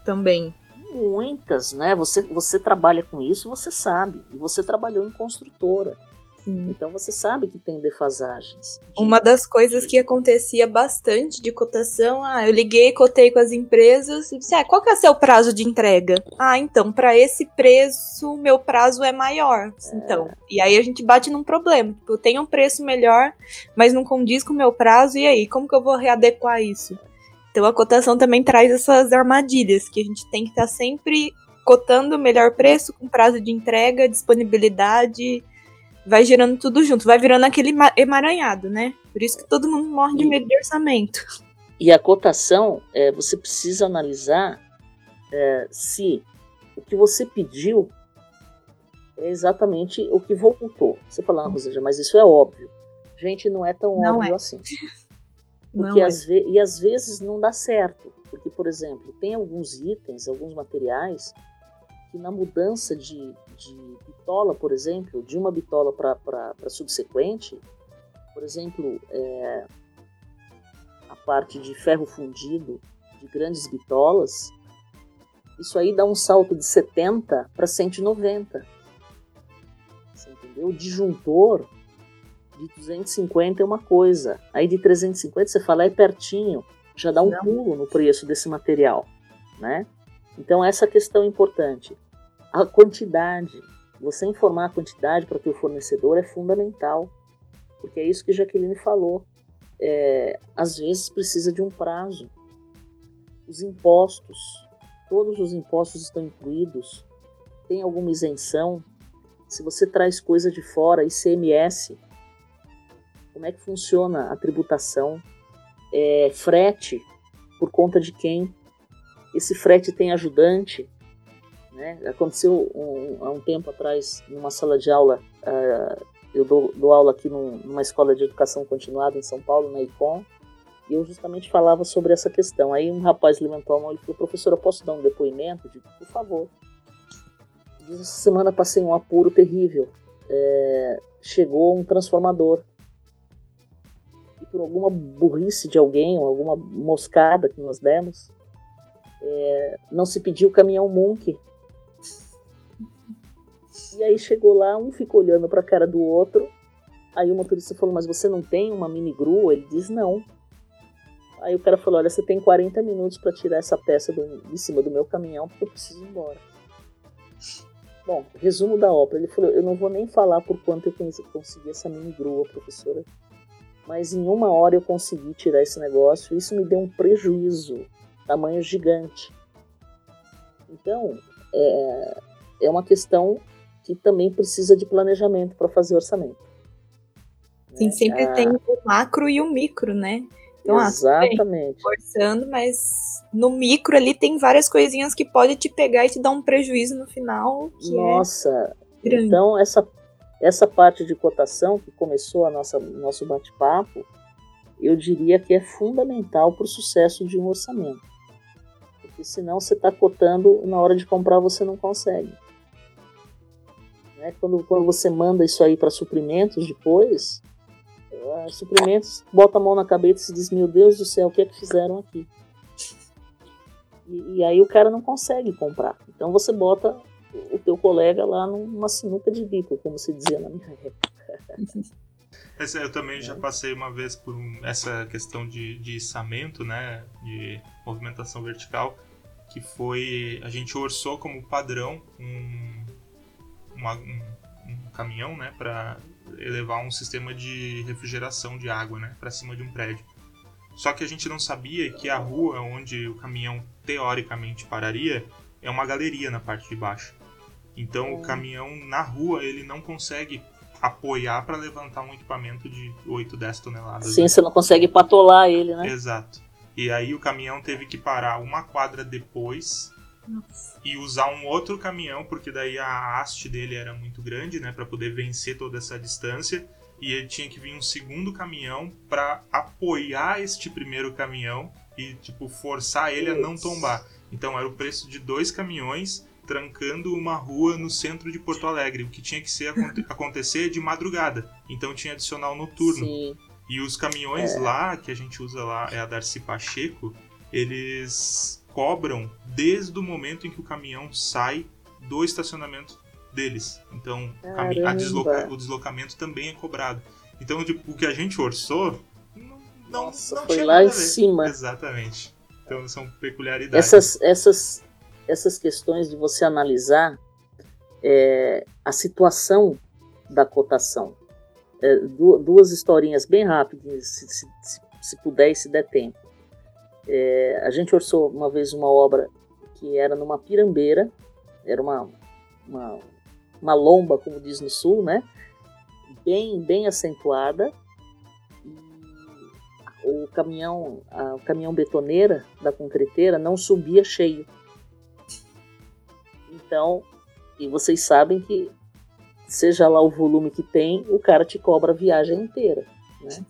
também. Muitas, né? Você, você trabalha com isso, você sabe. E você trabalhou em construtora. Sim. Então você sabe que tem defasagens. De... Uma das coisas que acontecia bastante de cotação, ah, eu liguei, cotei com as empresas e disse, ah, qual que é o seu prazo de entrega? Ah, então, para esse preço, meu prazo é maior. É. Então, e aí a gente bate num problema. Tipo, eu tenho um preço melhor, mas não condiz com o meu prazo, e aí, como que eu vou readequar isso? Então a cotação também traz essas armadilhas, que a gente tem que estar tá sempre cotando o melhor preço, com prazo de entrega, disponibilidade, vai gerando tudo junto, vai virando aquele emaranhado, né? Por isso que todo mundo morre de medo de orçamento. E a cotação, é, você precisa analisar é, se o que você pediu é exatamente o que voltou. Você fala, ah, Roseja, mas isso é óbvio. Gente, não é tão não óbvio é. assim. Porque às é. e às vezes não dá certo. Porque, por exemplo, tem alguns itens, alguns materiais que na mudança de, de bitola, por exemplo, de uma bitola para subsequente, por exemplo, é, a parte de ferro fundido de grandes bitolas, isso aí dá um salto de 70 para 190. Você entendeu? O disjuntor de 250 é uma coisa, aí de 350 você fala é pertinho, já dá um Não. pulo no preço desse material, né? Então essa questão é importante. A quantidade, você informar a quantidade para o teu fornecedor é fundamental, porque é isso que Jaqueline falou. É, às vezes precisa de um prazo. Os impostos, todos os impostos estão incluídos. Tem alguma isenção? Se você traz coisa de fora, ICMS, como é que funciona a tributação? É, frete, por conta de quem? Esse frete tem ajudante? Né? Aconteceu um, há um tempo atrás, numa sala de aula, uh, eu dou, dou, aula aqui num, numa escola de educação continuada em São Paulo, na ICOM, e eu justamente falava sobre essa questão. Aí um rapaz levantou a mão e falou, professor, eu posso dar um depoimento? Eu digo, por favor. Diz, essa semana passei um apuro terrível. É, chegou um transformador. E por alguma burrice de alguém, ou alguma moscada que nós demos, é, não se pediu o caminhão Munk e aí chegou lá, um ficou olhando para a cara do outro. Aí o motorista falou: Mas você não tem uma mini grua? Ele diz: Não. Aí o cara falou: Olha, você tem 40 minutos para tirar essa peça do, de cima do meu caminhão porque eu preciso ir embora. Bom, resumo da ópera. Ele falou: Eu não vou nem falar por quanto eu consegui essa mini grua, professora. Mas em uma hora eu consegui tirar esse negócio. Isso me deu um prejuízo, tamanho gigante. Então, é, é uma questão que também precisa de planejamento para fazer orçamento. Sim, né? sempre ah, tem o macro e o micro, né? Então, ah, exatamente. Ah, forçando, mas no micro ali tem várias coisinhas que pode te pegar e te dar um prejuízo no final. É Nossa, é então essa essa parte de cotação que começou a nossa nosso bate-papo, eu diria que é fundamental para o sucesso de um orçamento. Porque senão você está cotando, na hora de comprar você não consegue. Né? Quando, quando você manda isso aí para suprimentos depois, uh, suprimentos, bota a mão na cabeça e diz: Meu Deus do céu, o que é que fizeram aqui? E, e aí o cara não consegue comprar. Então você bota o teu colega lá numa sinuca de bico, como se dizia na minha época. eu também já passei uma vez por um, essa questão de, de içamento, né, de movimentação vertical, que foi a gente orçou como padrão um, uma, um, um caminhão, né, para elevar um sistema de refrigeração de água, né, para cima de um prédio. Só que a gente não sabia que a rua onde o caminhão teoricamente pararia é uma galeria na parte de baixo. Então o hum. caminhão na rua ele não consegue apoiar para levantar um equipamento de 8, 10 toneladas. Sim, né? você não consegue patolar ele, né? Exato. E aí o caminhão teve que parar uma quadra depois Nossa. e usar um outro caminhão, porque daí a haste dele era muito grande, né, para poder vencer toda essa distância. E ele tinha que vir um segundo caminhão para apoiar este primeiro caminhão e tipo forçar ele a não tombar. Então era o preço de dois caminhões trancando uma rua no centro de Porto Alegre, o que tinha que ser acontecer de madrugada. Então tinha adicional noturno. Sim. E os caminhões é. lá, que a gente usa lá, é a Darcy Pacheco, eles cobram desde o momento em que o caminhão sai do estacionamento deles. Então desloca o deslocamento também é cobrado. Então, tipo, o que a gente orçou não, Nossa, não foi lá em cima. Exatamente. Então são peculiaridades. Essas, essas essas questões de você analisar é, a situação da cotação. É, duas historinhas bem rápidas, se, se, se, puder e se der tempo. É, a gente orçou uma vez uma obra que era numa pirambeira, era uma, uma, uma lomba, como diz no sul, né? bem, bem acentuada. o caminhão, a, o caminhão betoneira da concreteira não subia cheio então, e vocês sabem que, seja lá o volume que tem, o cara te cobra a viagem inteira. Né?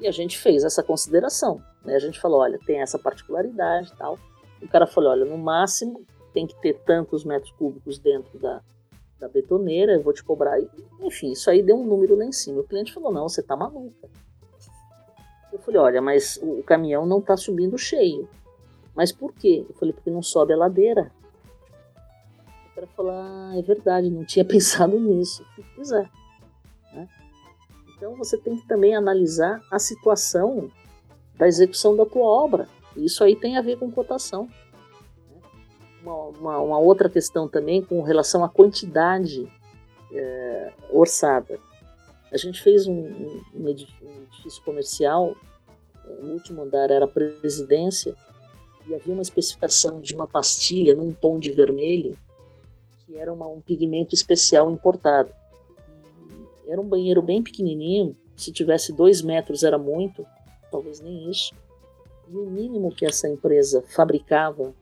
E a gente fez essa consideração. Né? A gente falou: olha, tem essa particularidade e tal. O cara falou: olha, no máximo tem que ter tantos metros cúbicos dentro da, da betoneira, eu vou te cobrar. Enfim, isso aí deu um número lá em cima. O cliente falou: não, você tá maluca. Eu falei: olha, mas o caminhão não tá subindo cheio. Mas por quê? Eu falei: porque não sobe a ladeira cara falou, ah, é verdade, não tinha pensado nisso. Pois é. Né? Então você tem que também analisar a situação da execução da tua obra. Isso aí tem a ver com cotação. Uma, uma, uma outra questão também com relação à quantidade é, orçada. A gente fez um, um, um edifício comercial, o último andar era a presidência, e havia uma especificação de uma pastilha num tom de vermelho que era uma, um pigmento especial importado. Era um banheiro bem pequenininho, se tivesse dois metros era muito, talvez nem isso. E o mínimo que essa empresa fabricava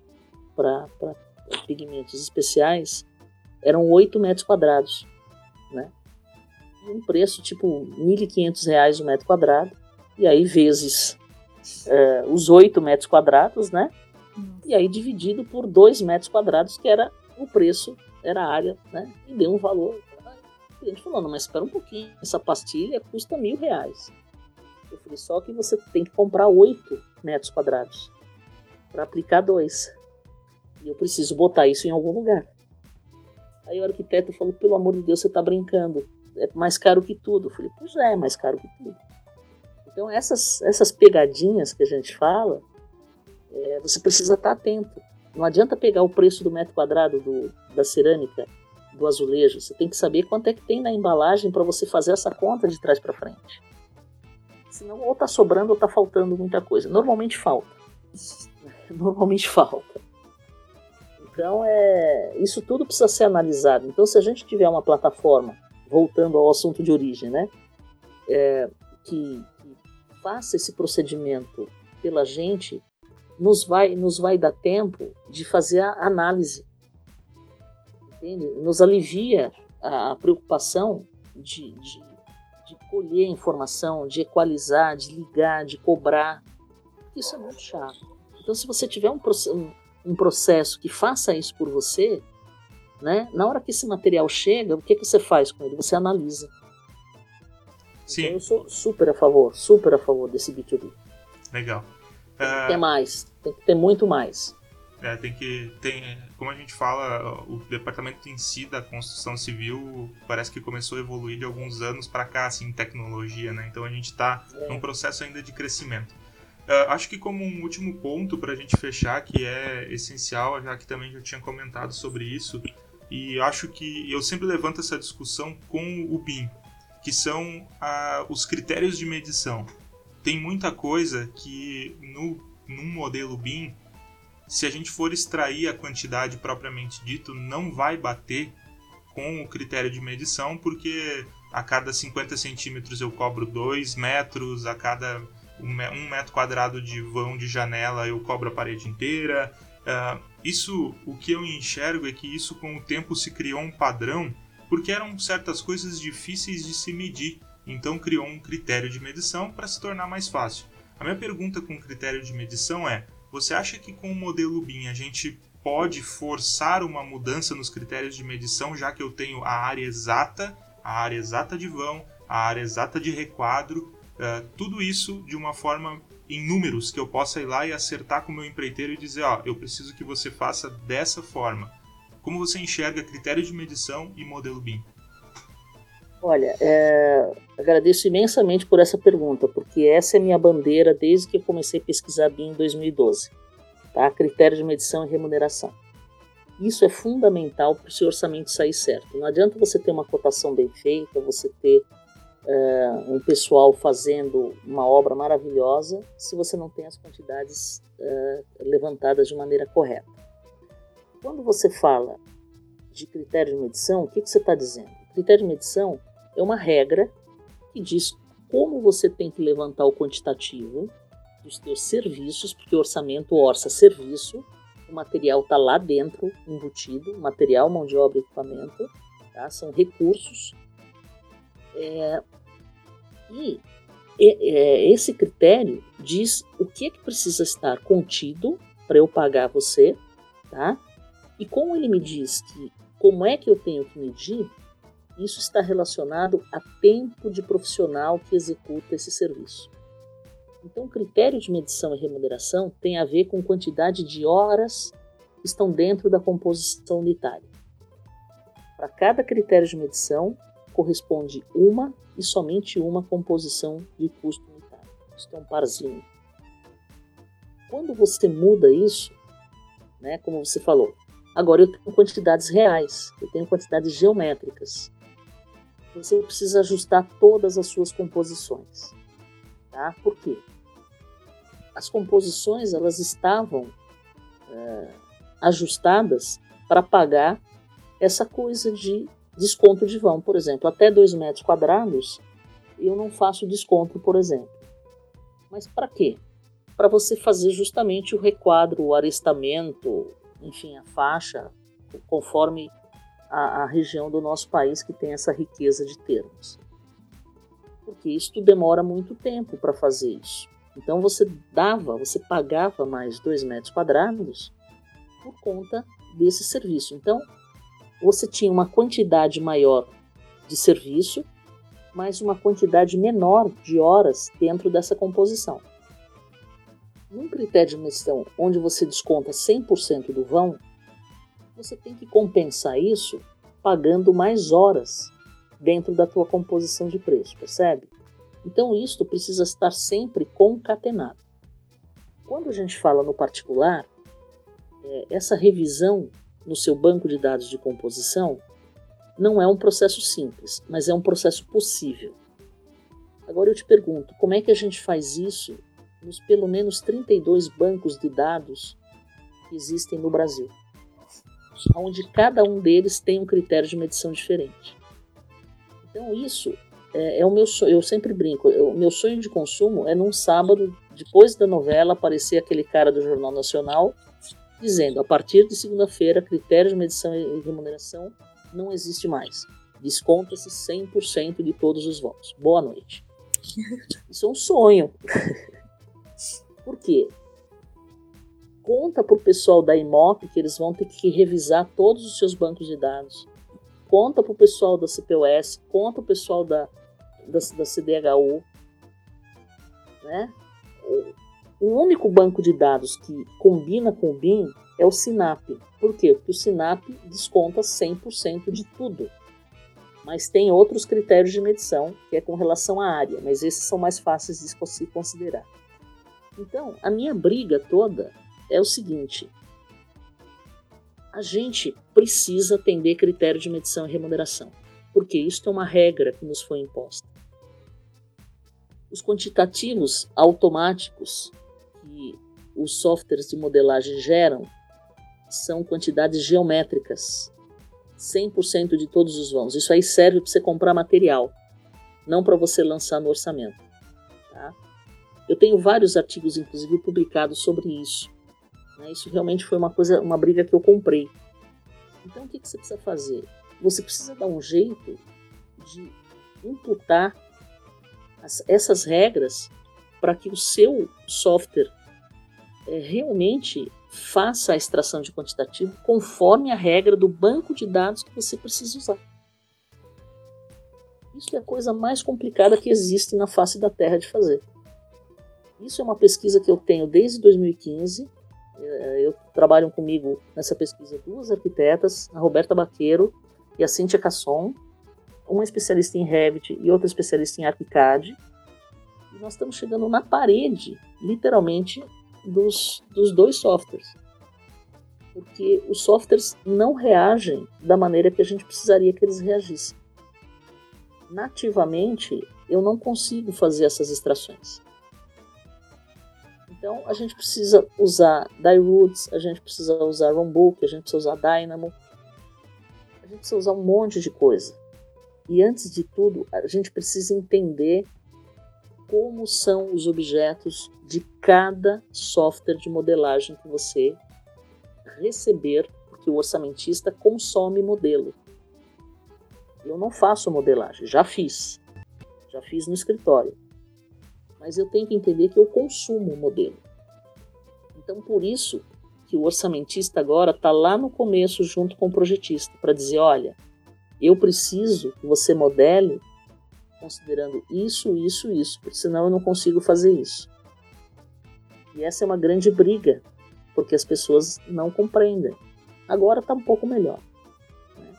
para pigmentos especiais eram 8 metros quadrados, né? E um preço tipo R$ 1.500 o metro quadrado, e aí vezes é, os 8 metros quadrados, né? E aí dividido por 2 metros quadrados, que era o preço era a área, né? E deu um valor. O cliente falou, não, mas espera um pouquinho, essa pastilha custa mil reais. Eu falei, só que você tem que comprar oito metros quadrados para aplicar dois. E eu preciso botar isso em algum lugar. Aí o arquiteto falou, pelo amor de Deus, você está brincando. É mais caro que tudo. Eu falei, pois é, é mais caro que tudo. Então essas, essas pegadinhas que a gente fala, é, você precisa estar tá atento. Não adianta pegar o preço do metro quadrado do, da cerâmica, do azulejo. Você tem que saber quanto é que tem na embalagem para você fazer essa conta de trás para frente. Senão, ou está sobrando ou está faltando muita coisa. Normalmente falta. Normalmente falta. Então, é, isso tudo precisa ser analisado. Então, se a gente tiver uma plataforma, voltando ao assunto de origem, né, é, que, que faça esse procedimento pela gente, nos vai, nos vai dar tempo de fazer a análise. Entende? Nos alivia a, preocupação de, de, de colher informação, de equalizar, de ligar, de cobrar. Isso é muito chato. Então, se você tiver um, um, processo que faça isso por você, né, na hora que esse material chega, o que, que você faz com ele? Você analisa. Sim. Então eu sou super a favor, super a favor desse B2B. Legal. Tem que ter mais, tem que ter muito mais. É, tem que. Tem, como a gente fala, o departamento em si da construção civil parece que começou a evoluir de alguns anos para cá, assim, em tecnologia, né? Então a gente está É. num processo ainda de crescimento. Uh, acho que como um último ponto para a gente fechar, que é essencial, já que também já tinha comentado sobre isso, e acho que eu sempre levanto essa discussão com o BIM, que são uh, os critérios de medição. Tem muita coisa que no, num modelo BIM se a gente for extrair a quantidade propriamente dito, não vai bater com o critério de medição, porque a cada 50 centímetros eu cobro 2 metros, a cada 1 um metro quadrado de vão de janela eu cobro a parede inteira. Uh, isso, o que eu enxergo é que isso com o tempo se criou um padrão, porque eram certas coisas difíceis de se medir, então criou um critério de medição para se tornar mais fácil. A minha pergunta com o critério de medição é: você acha que com o modelo BIM a gente pode forçar uma mudança nos critérios de medição, já que eu tenho a área exata, a área exata de vão, a área exata de requadro, uh, tudo isso de uma forma em números que eu possa ir lá e acertar com o meu empreiteiro e dizer, ó, eu preciso que você faça dessa forma. Como você enxerga critério de medição e modelo BIM? Olha, é, agradeço imensamente por essa pergunta, porque essa é minha bandeira desde que eu comecei a pesquisar BIM em 2012. Tá? Critério de medição e remuneração. Isso é fundamental para o seu orçamento sair certo. Não adianta você ter uma cotação bem feita, você ter é, um pessoal fazendo uma obra maravilhosa, se você não tem as quantidades é, levantadas de maneira correta. Quando você fala de critério de medição, o que, que você está dizendo? critério de medição é uma regra diz como você tem que levantar o quantitativo dos seus serviços, porque orçamento orça serviço, o material está lá dentro, embutido, material, mão de obra equipamento, tá? são recursos. É, e é, esse critério diz o que, é que precisa estar contido para eu pagar você, tá? E como ele me diz que como é que eu tenho que medir, isso está relacionado a tempo de profissional que executa esse serviço. Então, o critério de medição e remuneração tem a ver com quantidade de horas que estão dentro da composição unitária. Para cada critério de medição, corresponde uma e somente uma composição de custo unitário. Isso é um parzinho. Quando você muda isso, né, como você falou, agora eu tenho quantidades reais, eu tenho quantidades geométricas você precisa ajustar todas as suas composições. Tá? Por quê? As composições elas estavam é, ajustadas para pagar essa coisa de desconto de vão. Por exemplo, até 2 metros quadrados eu não faço desconto, por exemplo. Mas para quê? Para você fazer justamente o requadro, o arestamento, enfim, a faixa, conforme a, a, região do nosso país que tem essa riqueza de termos. Porque isso demora muito tempo para fazer isso. Então você dava, você pagava mais dois metros quadrados por conta desse serviço. Então você tinha uma quantidade maior de serviço, mas uma quantidade menor de horas dentro dessa composição. Num critério de medição onde você desconta 100% do vão, você tem que compensar isso pagando mais horas dentro da tua composição de preço, percebe? Então isto precisa estar sempre concatenado. Quando a gente fala no particular, é, essa revisão no seu banco de dados de composição não é um processo simples, mas é um processo possível. Agora eu te pergunto, como é que a gente faz isso nos pelo menos 32 bancos de dados que existem no Brasil? Onde cada um deles tem um critério de medição diferente. Então isso é, é o meu sonho, eu sempre brinco, o meu sonho de consumo é num sábado, depois da novela, aparecer aquele cara do Jornal Nacional dizendo, a partir de segunda-feira, critério de medição e remuneração não existe mais. Desconta-se 100% de todos os votos. Boa noite. Isso é um sonho. Por quê? Conta para o pessoal da IMOP que eles vão ter que revisar todos os seus bancos de dados. Conta para o pessoal da CPOS, conta o pessoal da, da, da CDHU. Né? O único banco de dados que combina com o BIM é o SINAP. Por quê? Porque o SINAP desconta 100% de tudo. Mas tem outros critérios de medição, que é com relação à área, mas esses são mais fáceis de se considerar. Então, a minha briga toda é o seguinte: a gente precisa atender critério de medição e remuneração, porque isso é uma regra que nos foi imposta. Os quantitativos automáticos que os softwares de modelagem geram são quantidades geométricas, 100% de todos os vãos. Isso aí serve para você comprar material, não para você lançar no orçamento. Tá? Eu tenho vários artigos, inclusive, publicados sobre isso. Né? Isso realmente foi uma coisa, uma briga que eu comprei. Então, o que, que você precisa fazer? Você precisa dar um jeito de imputar as, essas regras para que o seu software é, realmente faça a extração de quantitativo conforme a regra do banco de dados que você precisa usar. Isso é a coisa mais complicada que existe na face da Terra de fazer. Isso é uma pesquisa que eu tenho desde 2015. É, eu trabalho comigo nessa pesquisa duas arquitetas, a Roberta Baqueiro e a Cíntia Casson, uma especialista em Revit e outra especialista em ArchiCAD. E nós estamos chegando na parede, literalmente, dos, dos dois softwares. Porque os softwares não reagem da maneira que a gente precisaria que eles reagissem. Nativamente, eu não consigo fazer essas extrações. Então, a gente precisa usar DieRoots, a gente precisa usar Rombook, a gente precisa usar Dynamo, a gente precisa usar um monte de coisa. E antes de tudo, a gente precisa entender como são os objetos de cada software de modelagem que você receber, porque o orçamentista consome modelo. Eu não faço modelagem, já fiz. Já fiz no escritório. Mas eu tenho que entender que eu consumo o modelo. Então, por isso que o orçamentista agora está lá no começo junto com o projetista para dizer, olha, eu preciso que você modele considerando isso, isso, isso, porque senão eu não consigo fazer isso. E essa é uma grande briga, porque as pessoas não compreendem. Agora está um pouco melhor. Né?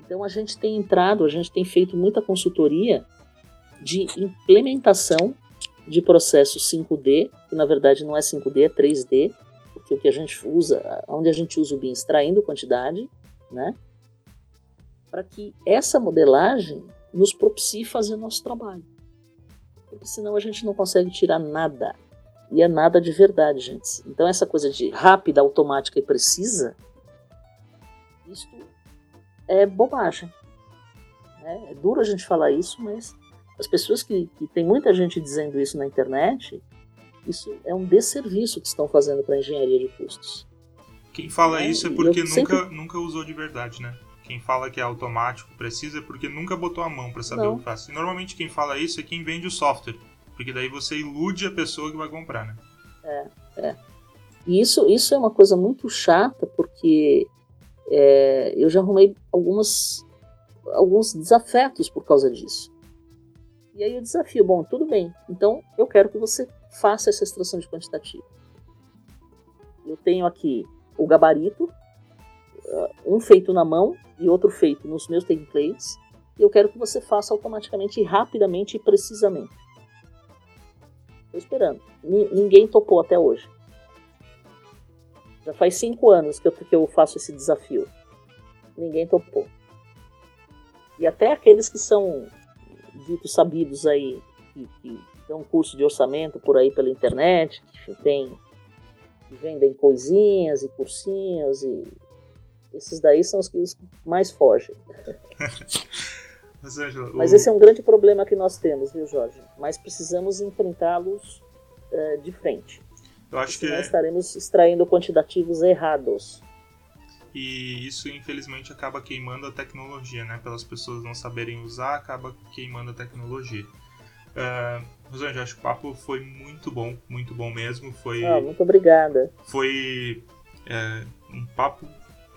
Então a gente tem entrado, a gente tem feito muita consultoria de implementação de processo 5D, que na verdade não é 5D, é 3D, porque o que a gente usa, onde a gente usa o BIM extraindo quantidade, né? Para que essa modelagem nos propicie fazer nosso trabalho. Porque senão a gente não consegue tirar nada. E é nada de verdade, gente. Então essa coisa de rápida, automática e precisa, isto é bobagem. É, é duro a gente falar isso, mas as pessoas que, que tem muita gente dizendo isso na internet, isso é um desserviço que estão fazendo para a engenharia de custos. Quem fala é, isso é porque nunca, sempre... nunca usou de verdade, né? Quem fala que é automático, precisa, é porque nunca botou a mão para saber Não. o que faz. E normalmente quem fala isso é quem vende o software, porque daí você ilude a pessoa que vai comprar, né? É, é. E isso, isso é uma coisa muito chata, porque é, eu já arrumei algumas, alguns desafetos por causa disso. E aí o desafio, bom, tudo bem, então eu quero que você faça essa extração de quantitativo. Eu tenho aqui o gabarito, um feito na mão e outro feito nos meus templates, e eu quero que você faça automaticamente, rapidamente e precisamente. Estou esperando. Ninguém topou até hoje. Já faz cinco anos que eu faço esse desafio. Ninguém topou. E até aqueles que são ditos sabidos aí, que, que dão curso de orçamento por aí pela internet, que tem que vendem coisinhas e cursinhos e esses daí são os que mais fogem. Mas, Angela, Mas esse é um grande problema que nós temos, viu, Jorge? Mas precisamos enfrentá-los uh, de frente. Eu acho que é... estaremos extraindo quantitativos errados. E isso, infelizmente, acaba queimando a tecnologia, né? Pelas pessoas não saberem usar, acaba queimando a tecnologia. Uh, Rosângela, acho que o papo foi muito bom, muito bom mesmo. Foi, ah, muito obrigada. Foi é, um papo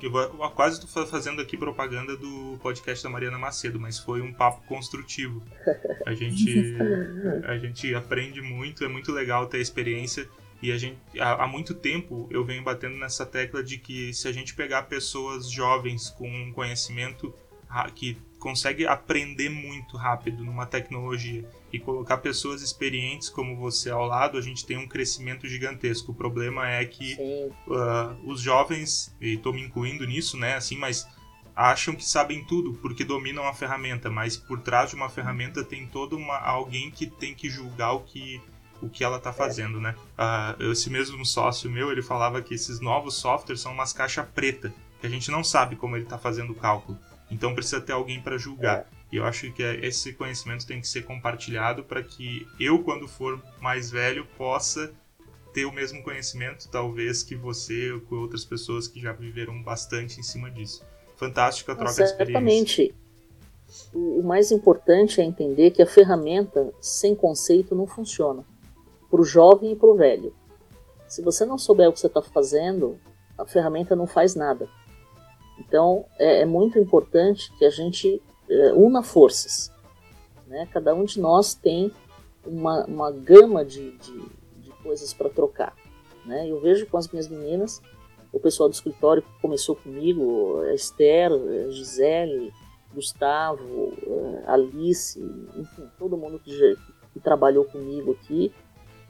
eu quase estou fazendo aqui propaganda do podcast da Mariana Macedo, mas foi um papo construtivo. A gente, a gente aprende muito, é muito legal ter a experiência. E a gente, há, há muito tempo eu venho batendo nessa tecla de que se a gente pegar pessoas jovens com um conhecimento que consegue aprender muito rápido numa tecnologia e colocar pessoas experientes como você ao lado, a gente tem um crescimento gigantesco. O problema é que uh, os jovens, e estou me incluindo nisso, né, assim, mas acham que sabem tudo porque dominam a ferramenta, mas por trás de uma ferramenta tem todo uma alguém que tem que julgar o que o que ela está fazendo, né? Uh, esse mesmo sócio meu, ele falava que esses novos softwares são umas caixas preta, que a gente não sabe como ele está fazendo o cálculo. Então precisa ter alguém para julgar. É. E eu acho que esse conhecimento tem que ser compartilhado para que eu, quando for mais velho, possa ter o mesmo conhecimento, talvez, que você ou com outras pessoas que já viveram bastante em cima disso. Fantástico a troca de experiência. Exatamente. O mais importante é entender que a ferramenta sem conceito não funciona. Para o jovem e para o velho. Se você não souber o que você está fazendo, a ferramenta não faz nada. Então é, é muito importante que a gente é, una forças. Né? Cada um de nós tem uma, uma gama de, de, de coisas para trocar. Né? Eu vejo com as minhas meninas, o pessoal do escritório começou comigo, a Esther, a Gisele, Gustavo, é, Alice, enfim, todo mundo que, que trabalhou comigo aqui.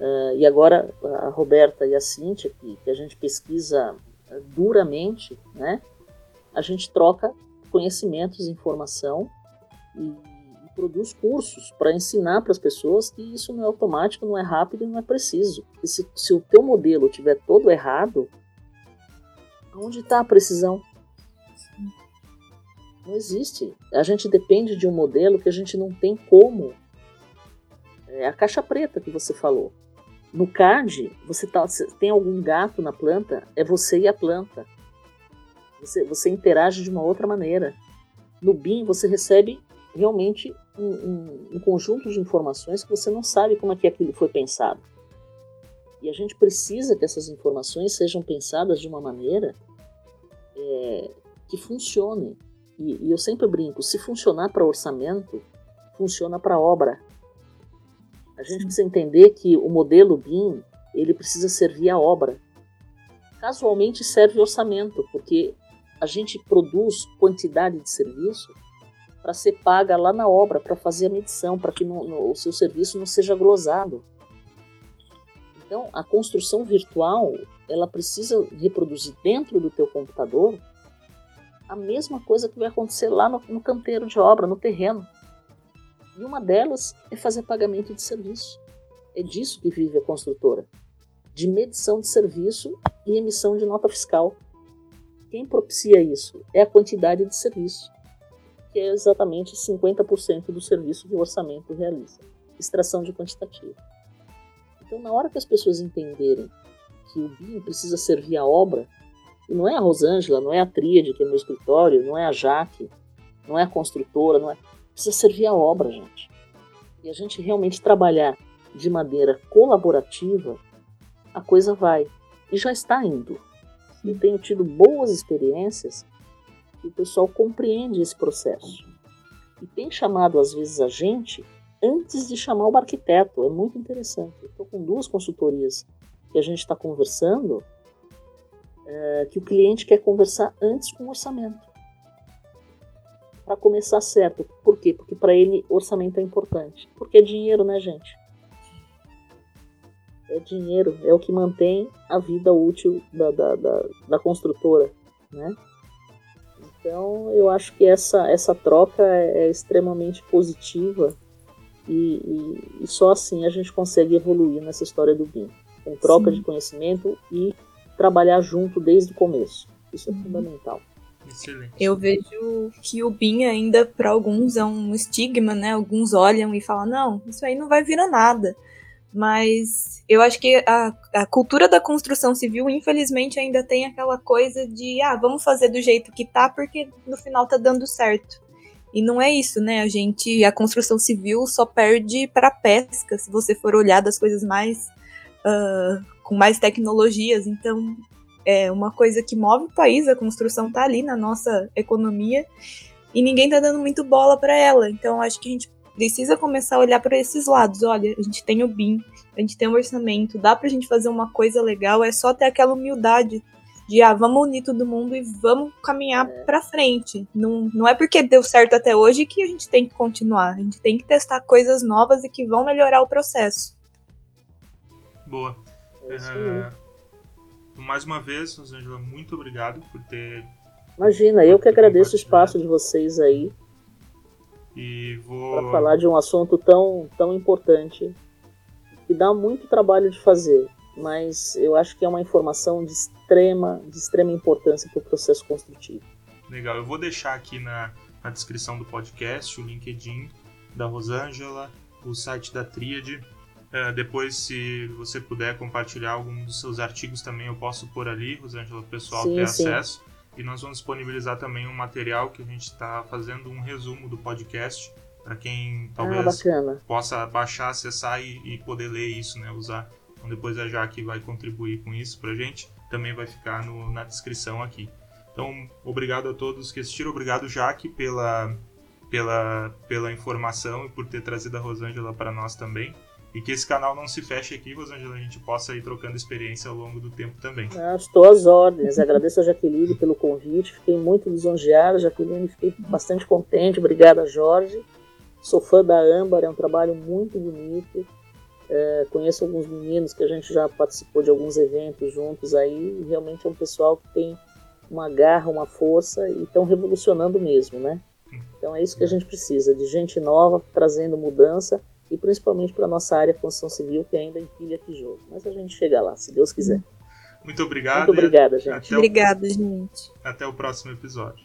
Uh, e agora a Roberta e a Cíntia, que, que a gente pesquisa duramente, né? a gente troca conhecimentos, informação e, e produz cursos para ensinar para as pessoas que isso não é automático, não é rápido e não é preciso. E se, se o teu modelo tiver todo errado, onde está a precisão? Não existe. A gente depende de um modelo que a gente não tem como. É a caixa preta que você falou. No CAD, você, tá, tem algum gato na planta, é você e a planta. Você, você interage de uma outra maneira. No BIM, você recebe realmente um, um, um, conjunto de informações que você não sabe como é que aquilo foi pensado. E a gente precisa que essas informações sejam pensadas de uma maneira é, que funcione. E, e, eu sempre brinco, se funcionar para orçamento, funciona para obra. A gente precisa entender que o modelo BIM ele precisa servir à obra. Casualmente serve orçamento, porque a gente produz quantidade de serviço para ser paga lá na obra, para fazer a medição, para que no, no, o seu serviço não seja glosado. Então, a construção virtual, ela precisa reproduzir dentro do teu computador a mesma coisa que vai acontecer lá no, no canteiro de obra, no terreno. E uma delas é fazer pagamento de serviço. É disso que vive a construtora. De medição de serviço e emissão de nota fiscal. Quem propicia isso é a quantidade de serviço, que é exatamente 50% do serviço que o orçamento realiza. Extração de quantitativo. Então, na hora que as pessoas entenderem que o BIM precisa servir a obra, e não é a Rosângela, não é a Tríade, que é meu escritório, não é a Jaque, não é a construtora, não é. Precisa servir a obra, gente. E a gente realmente trabalhar de maneira colaborativa, a coisa vai. E já está indo e tenho tido boas experiências e o pessoal compreende esse processo. E tem chamado, às vezes, a gente antes de chamar o arquiteto. É muito interessante. Estou com duas consultorias que a gente está conversando, é, que o cliente quer conversar antes com o orçamento. Para começar certo. Por quê? Porque para ele orçamento é importante. Porque é dinheiro, né, gente? é dinheiro, é o que mantém a vida útil da, da, da, da construtora, né? Então eu acho que essa, essa troca é, é extremamente positiva e, e, e, só assim a gente consegue evoluir nessa história do BIM, com troca Sim. de conhecimento e trabalhar junto desde o começo. Isso é uhum. fundamental. Excelente. Eu vejo que o BIM ainda para alguns é um estigma, né? Alguns olham e falam: "Não, isso aí não vai virar nada". Mas eu acho que a, a cultura da construção civil, infelizmente, ainda tem aquela coisa de, ah, vamos fazer do jeito que tá, porque no final tá dando certo. E não é isso, né? A gente, a construção civil só perde para pesca, se você for olhar das coisas mais. Uh, com mais tecnologias. Então, é uma coisa que move o país, a construção tá ali na nossa economia e ninguém tá dando muito bola para ela. Então acho que a gente precisa começar a olhar para esses lados. Olha, a gente tem o BIM, a gente tem um orçamento, dá pra gente fazer uma coisa legal, é só ter aquela humildade de ah, vamos unir todo mundo e vamos caminhar é. para frente. Não, não é porque deu certo até hoje que a gente tem que continuar. A gente tem que testar coisas novas e que vão melhorar o processo. Boa. É, mais uma vez, Rosângela, muito obrigado por ter. Imagina, eu que agradeço o espaço de vocês aí. E vou. Para falar de um assunto tão, tão importante que dá muito trabalho de fazer, mas eu acho que é uma informação de extrema, de extrema importância para o processo construtivo. Legal, eu vou deixar aqui na, na descrição do podcast o LinkedIn da Rosângela, o site da Tríade. É, depois, se você puder compartilhar algum dos seus artigos também, eu posso pôr ali, Rosângela, o pessoal sim, ter sim. acesso. E nós vamos disponibilizar também um material que a gente está fazendo um resumo do podcast para quem ah, talvez ah, possa baixar, acessar e, e, poder ler isso, né? Usar. Então depois a Jaque vai contribuir com isso para a gente. Também vai ficar no, na descrição aqui. Então, obrigado a todos que assistiram. Obrigado, Jaque, pela, pela, pela informação e por ter trazido a Rosângela para nós também. E que esse canal não se feche aqui, Rosângela, a gente possa ir trocando experiência ao longo do tempo também. Estou às ordens. Agradeço a Jaqueline pelo convite. Fiquei muito lisonjeado. Jaqueline, fiquei bastante contente. Obrigada, Jorge. Sou fã da Âmbar, é um trabalho muito bonito. É, conheço alguns meninos que a gente já participou de alguns eventos juntos aí. E realmente é um pessoal que tem uma garra, uma força e estão revolucionando mesmo, né? Então é isso que a gente precisa, de gente nova trazendo mudança e principalmente para nossa área construção civil que ainda empilha tijolo. Mas a gente chega lá, se Deus quiser. Muito obrigado. Muito obrigada, gente. Obrigada, gente. Até o próximo episódio.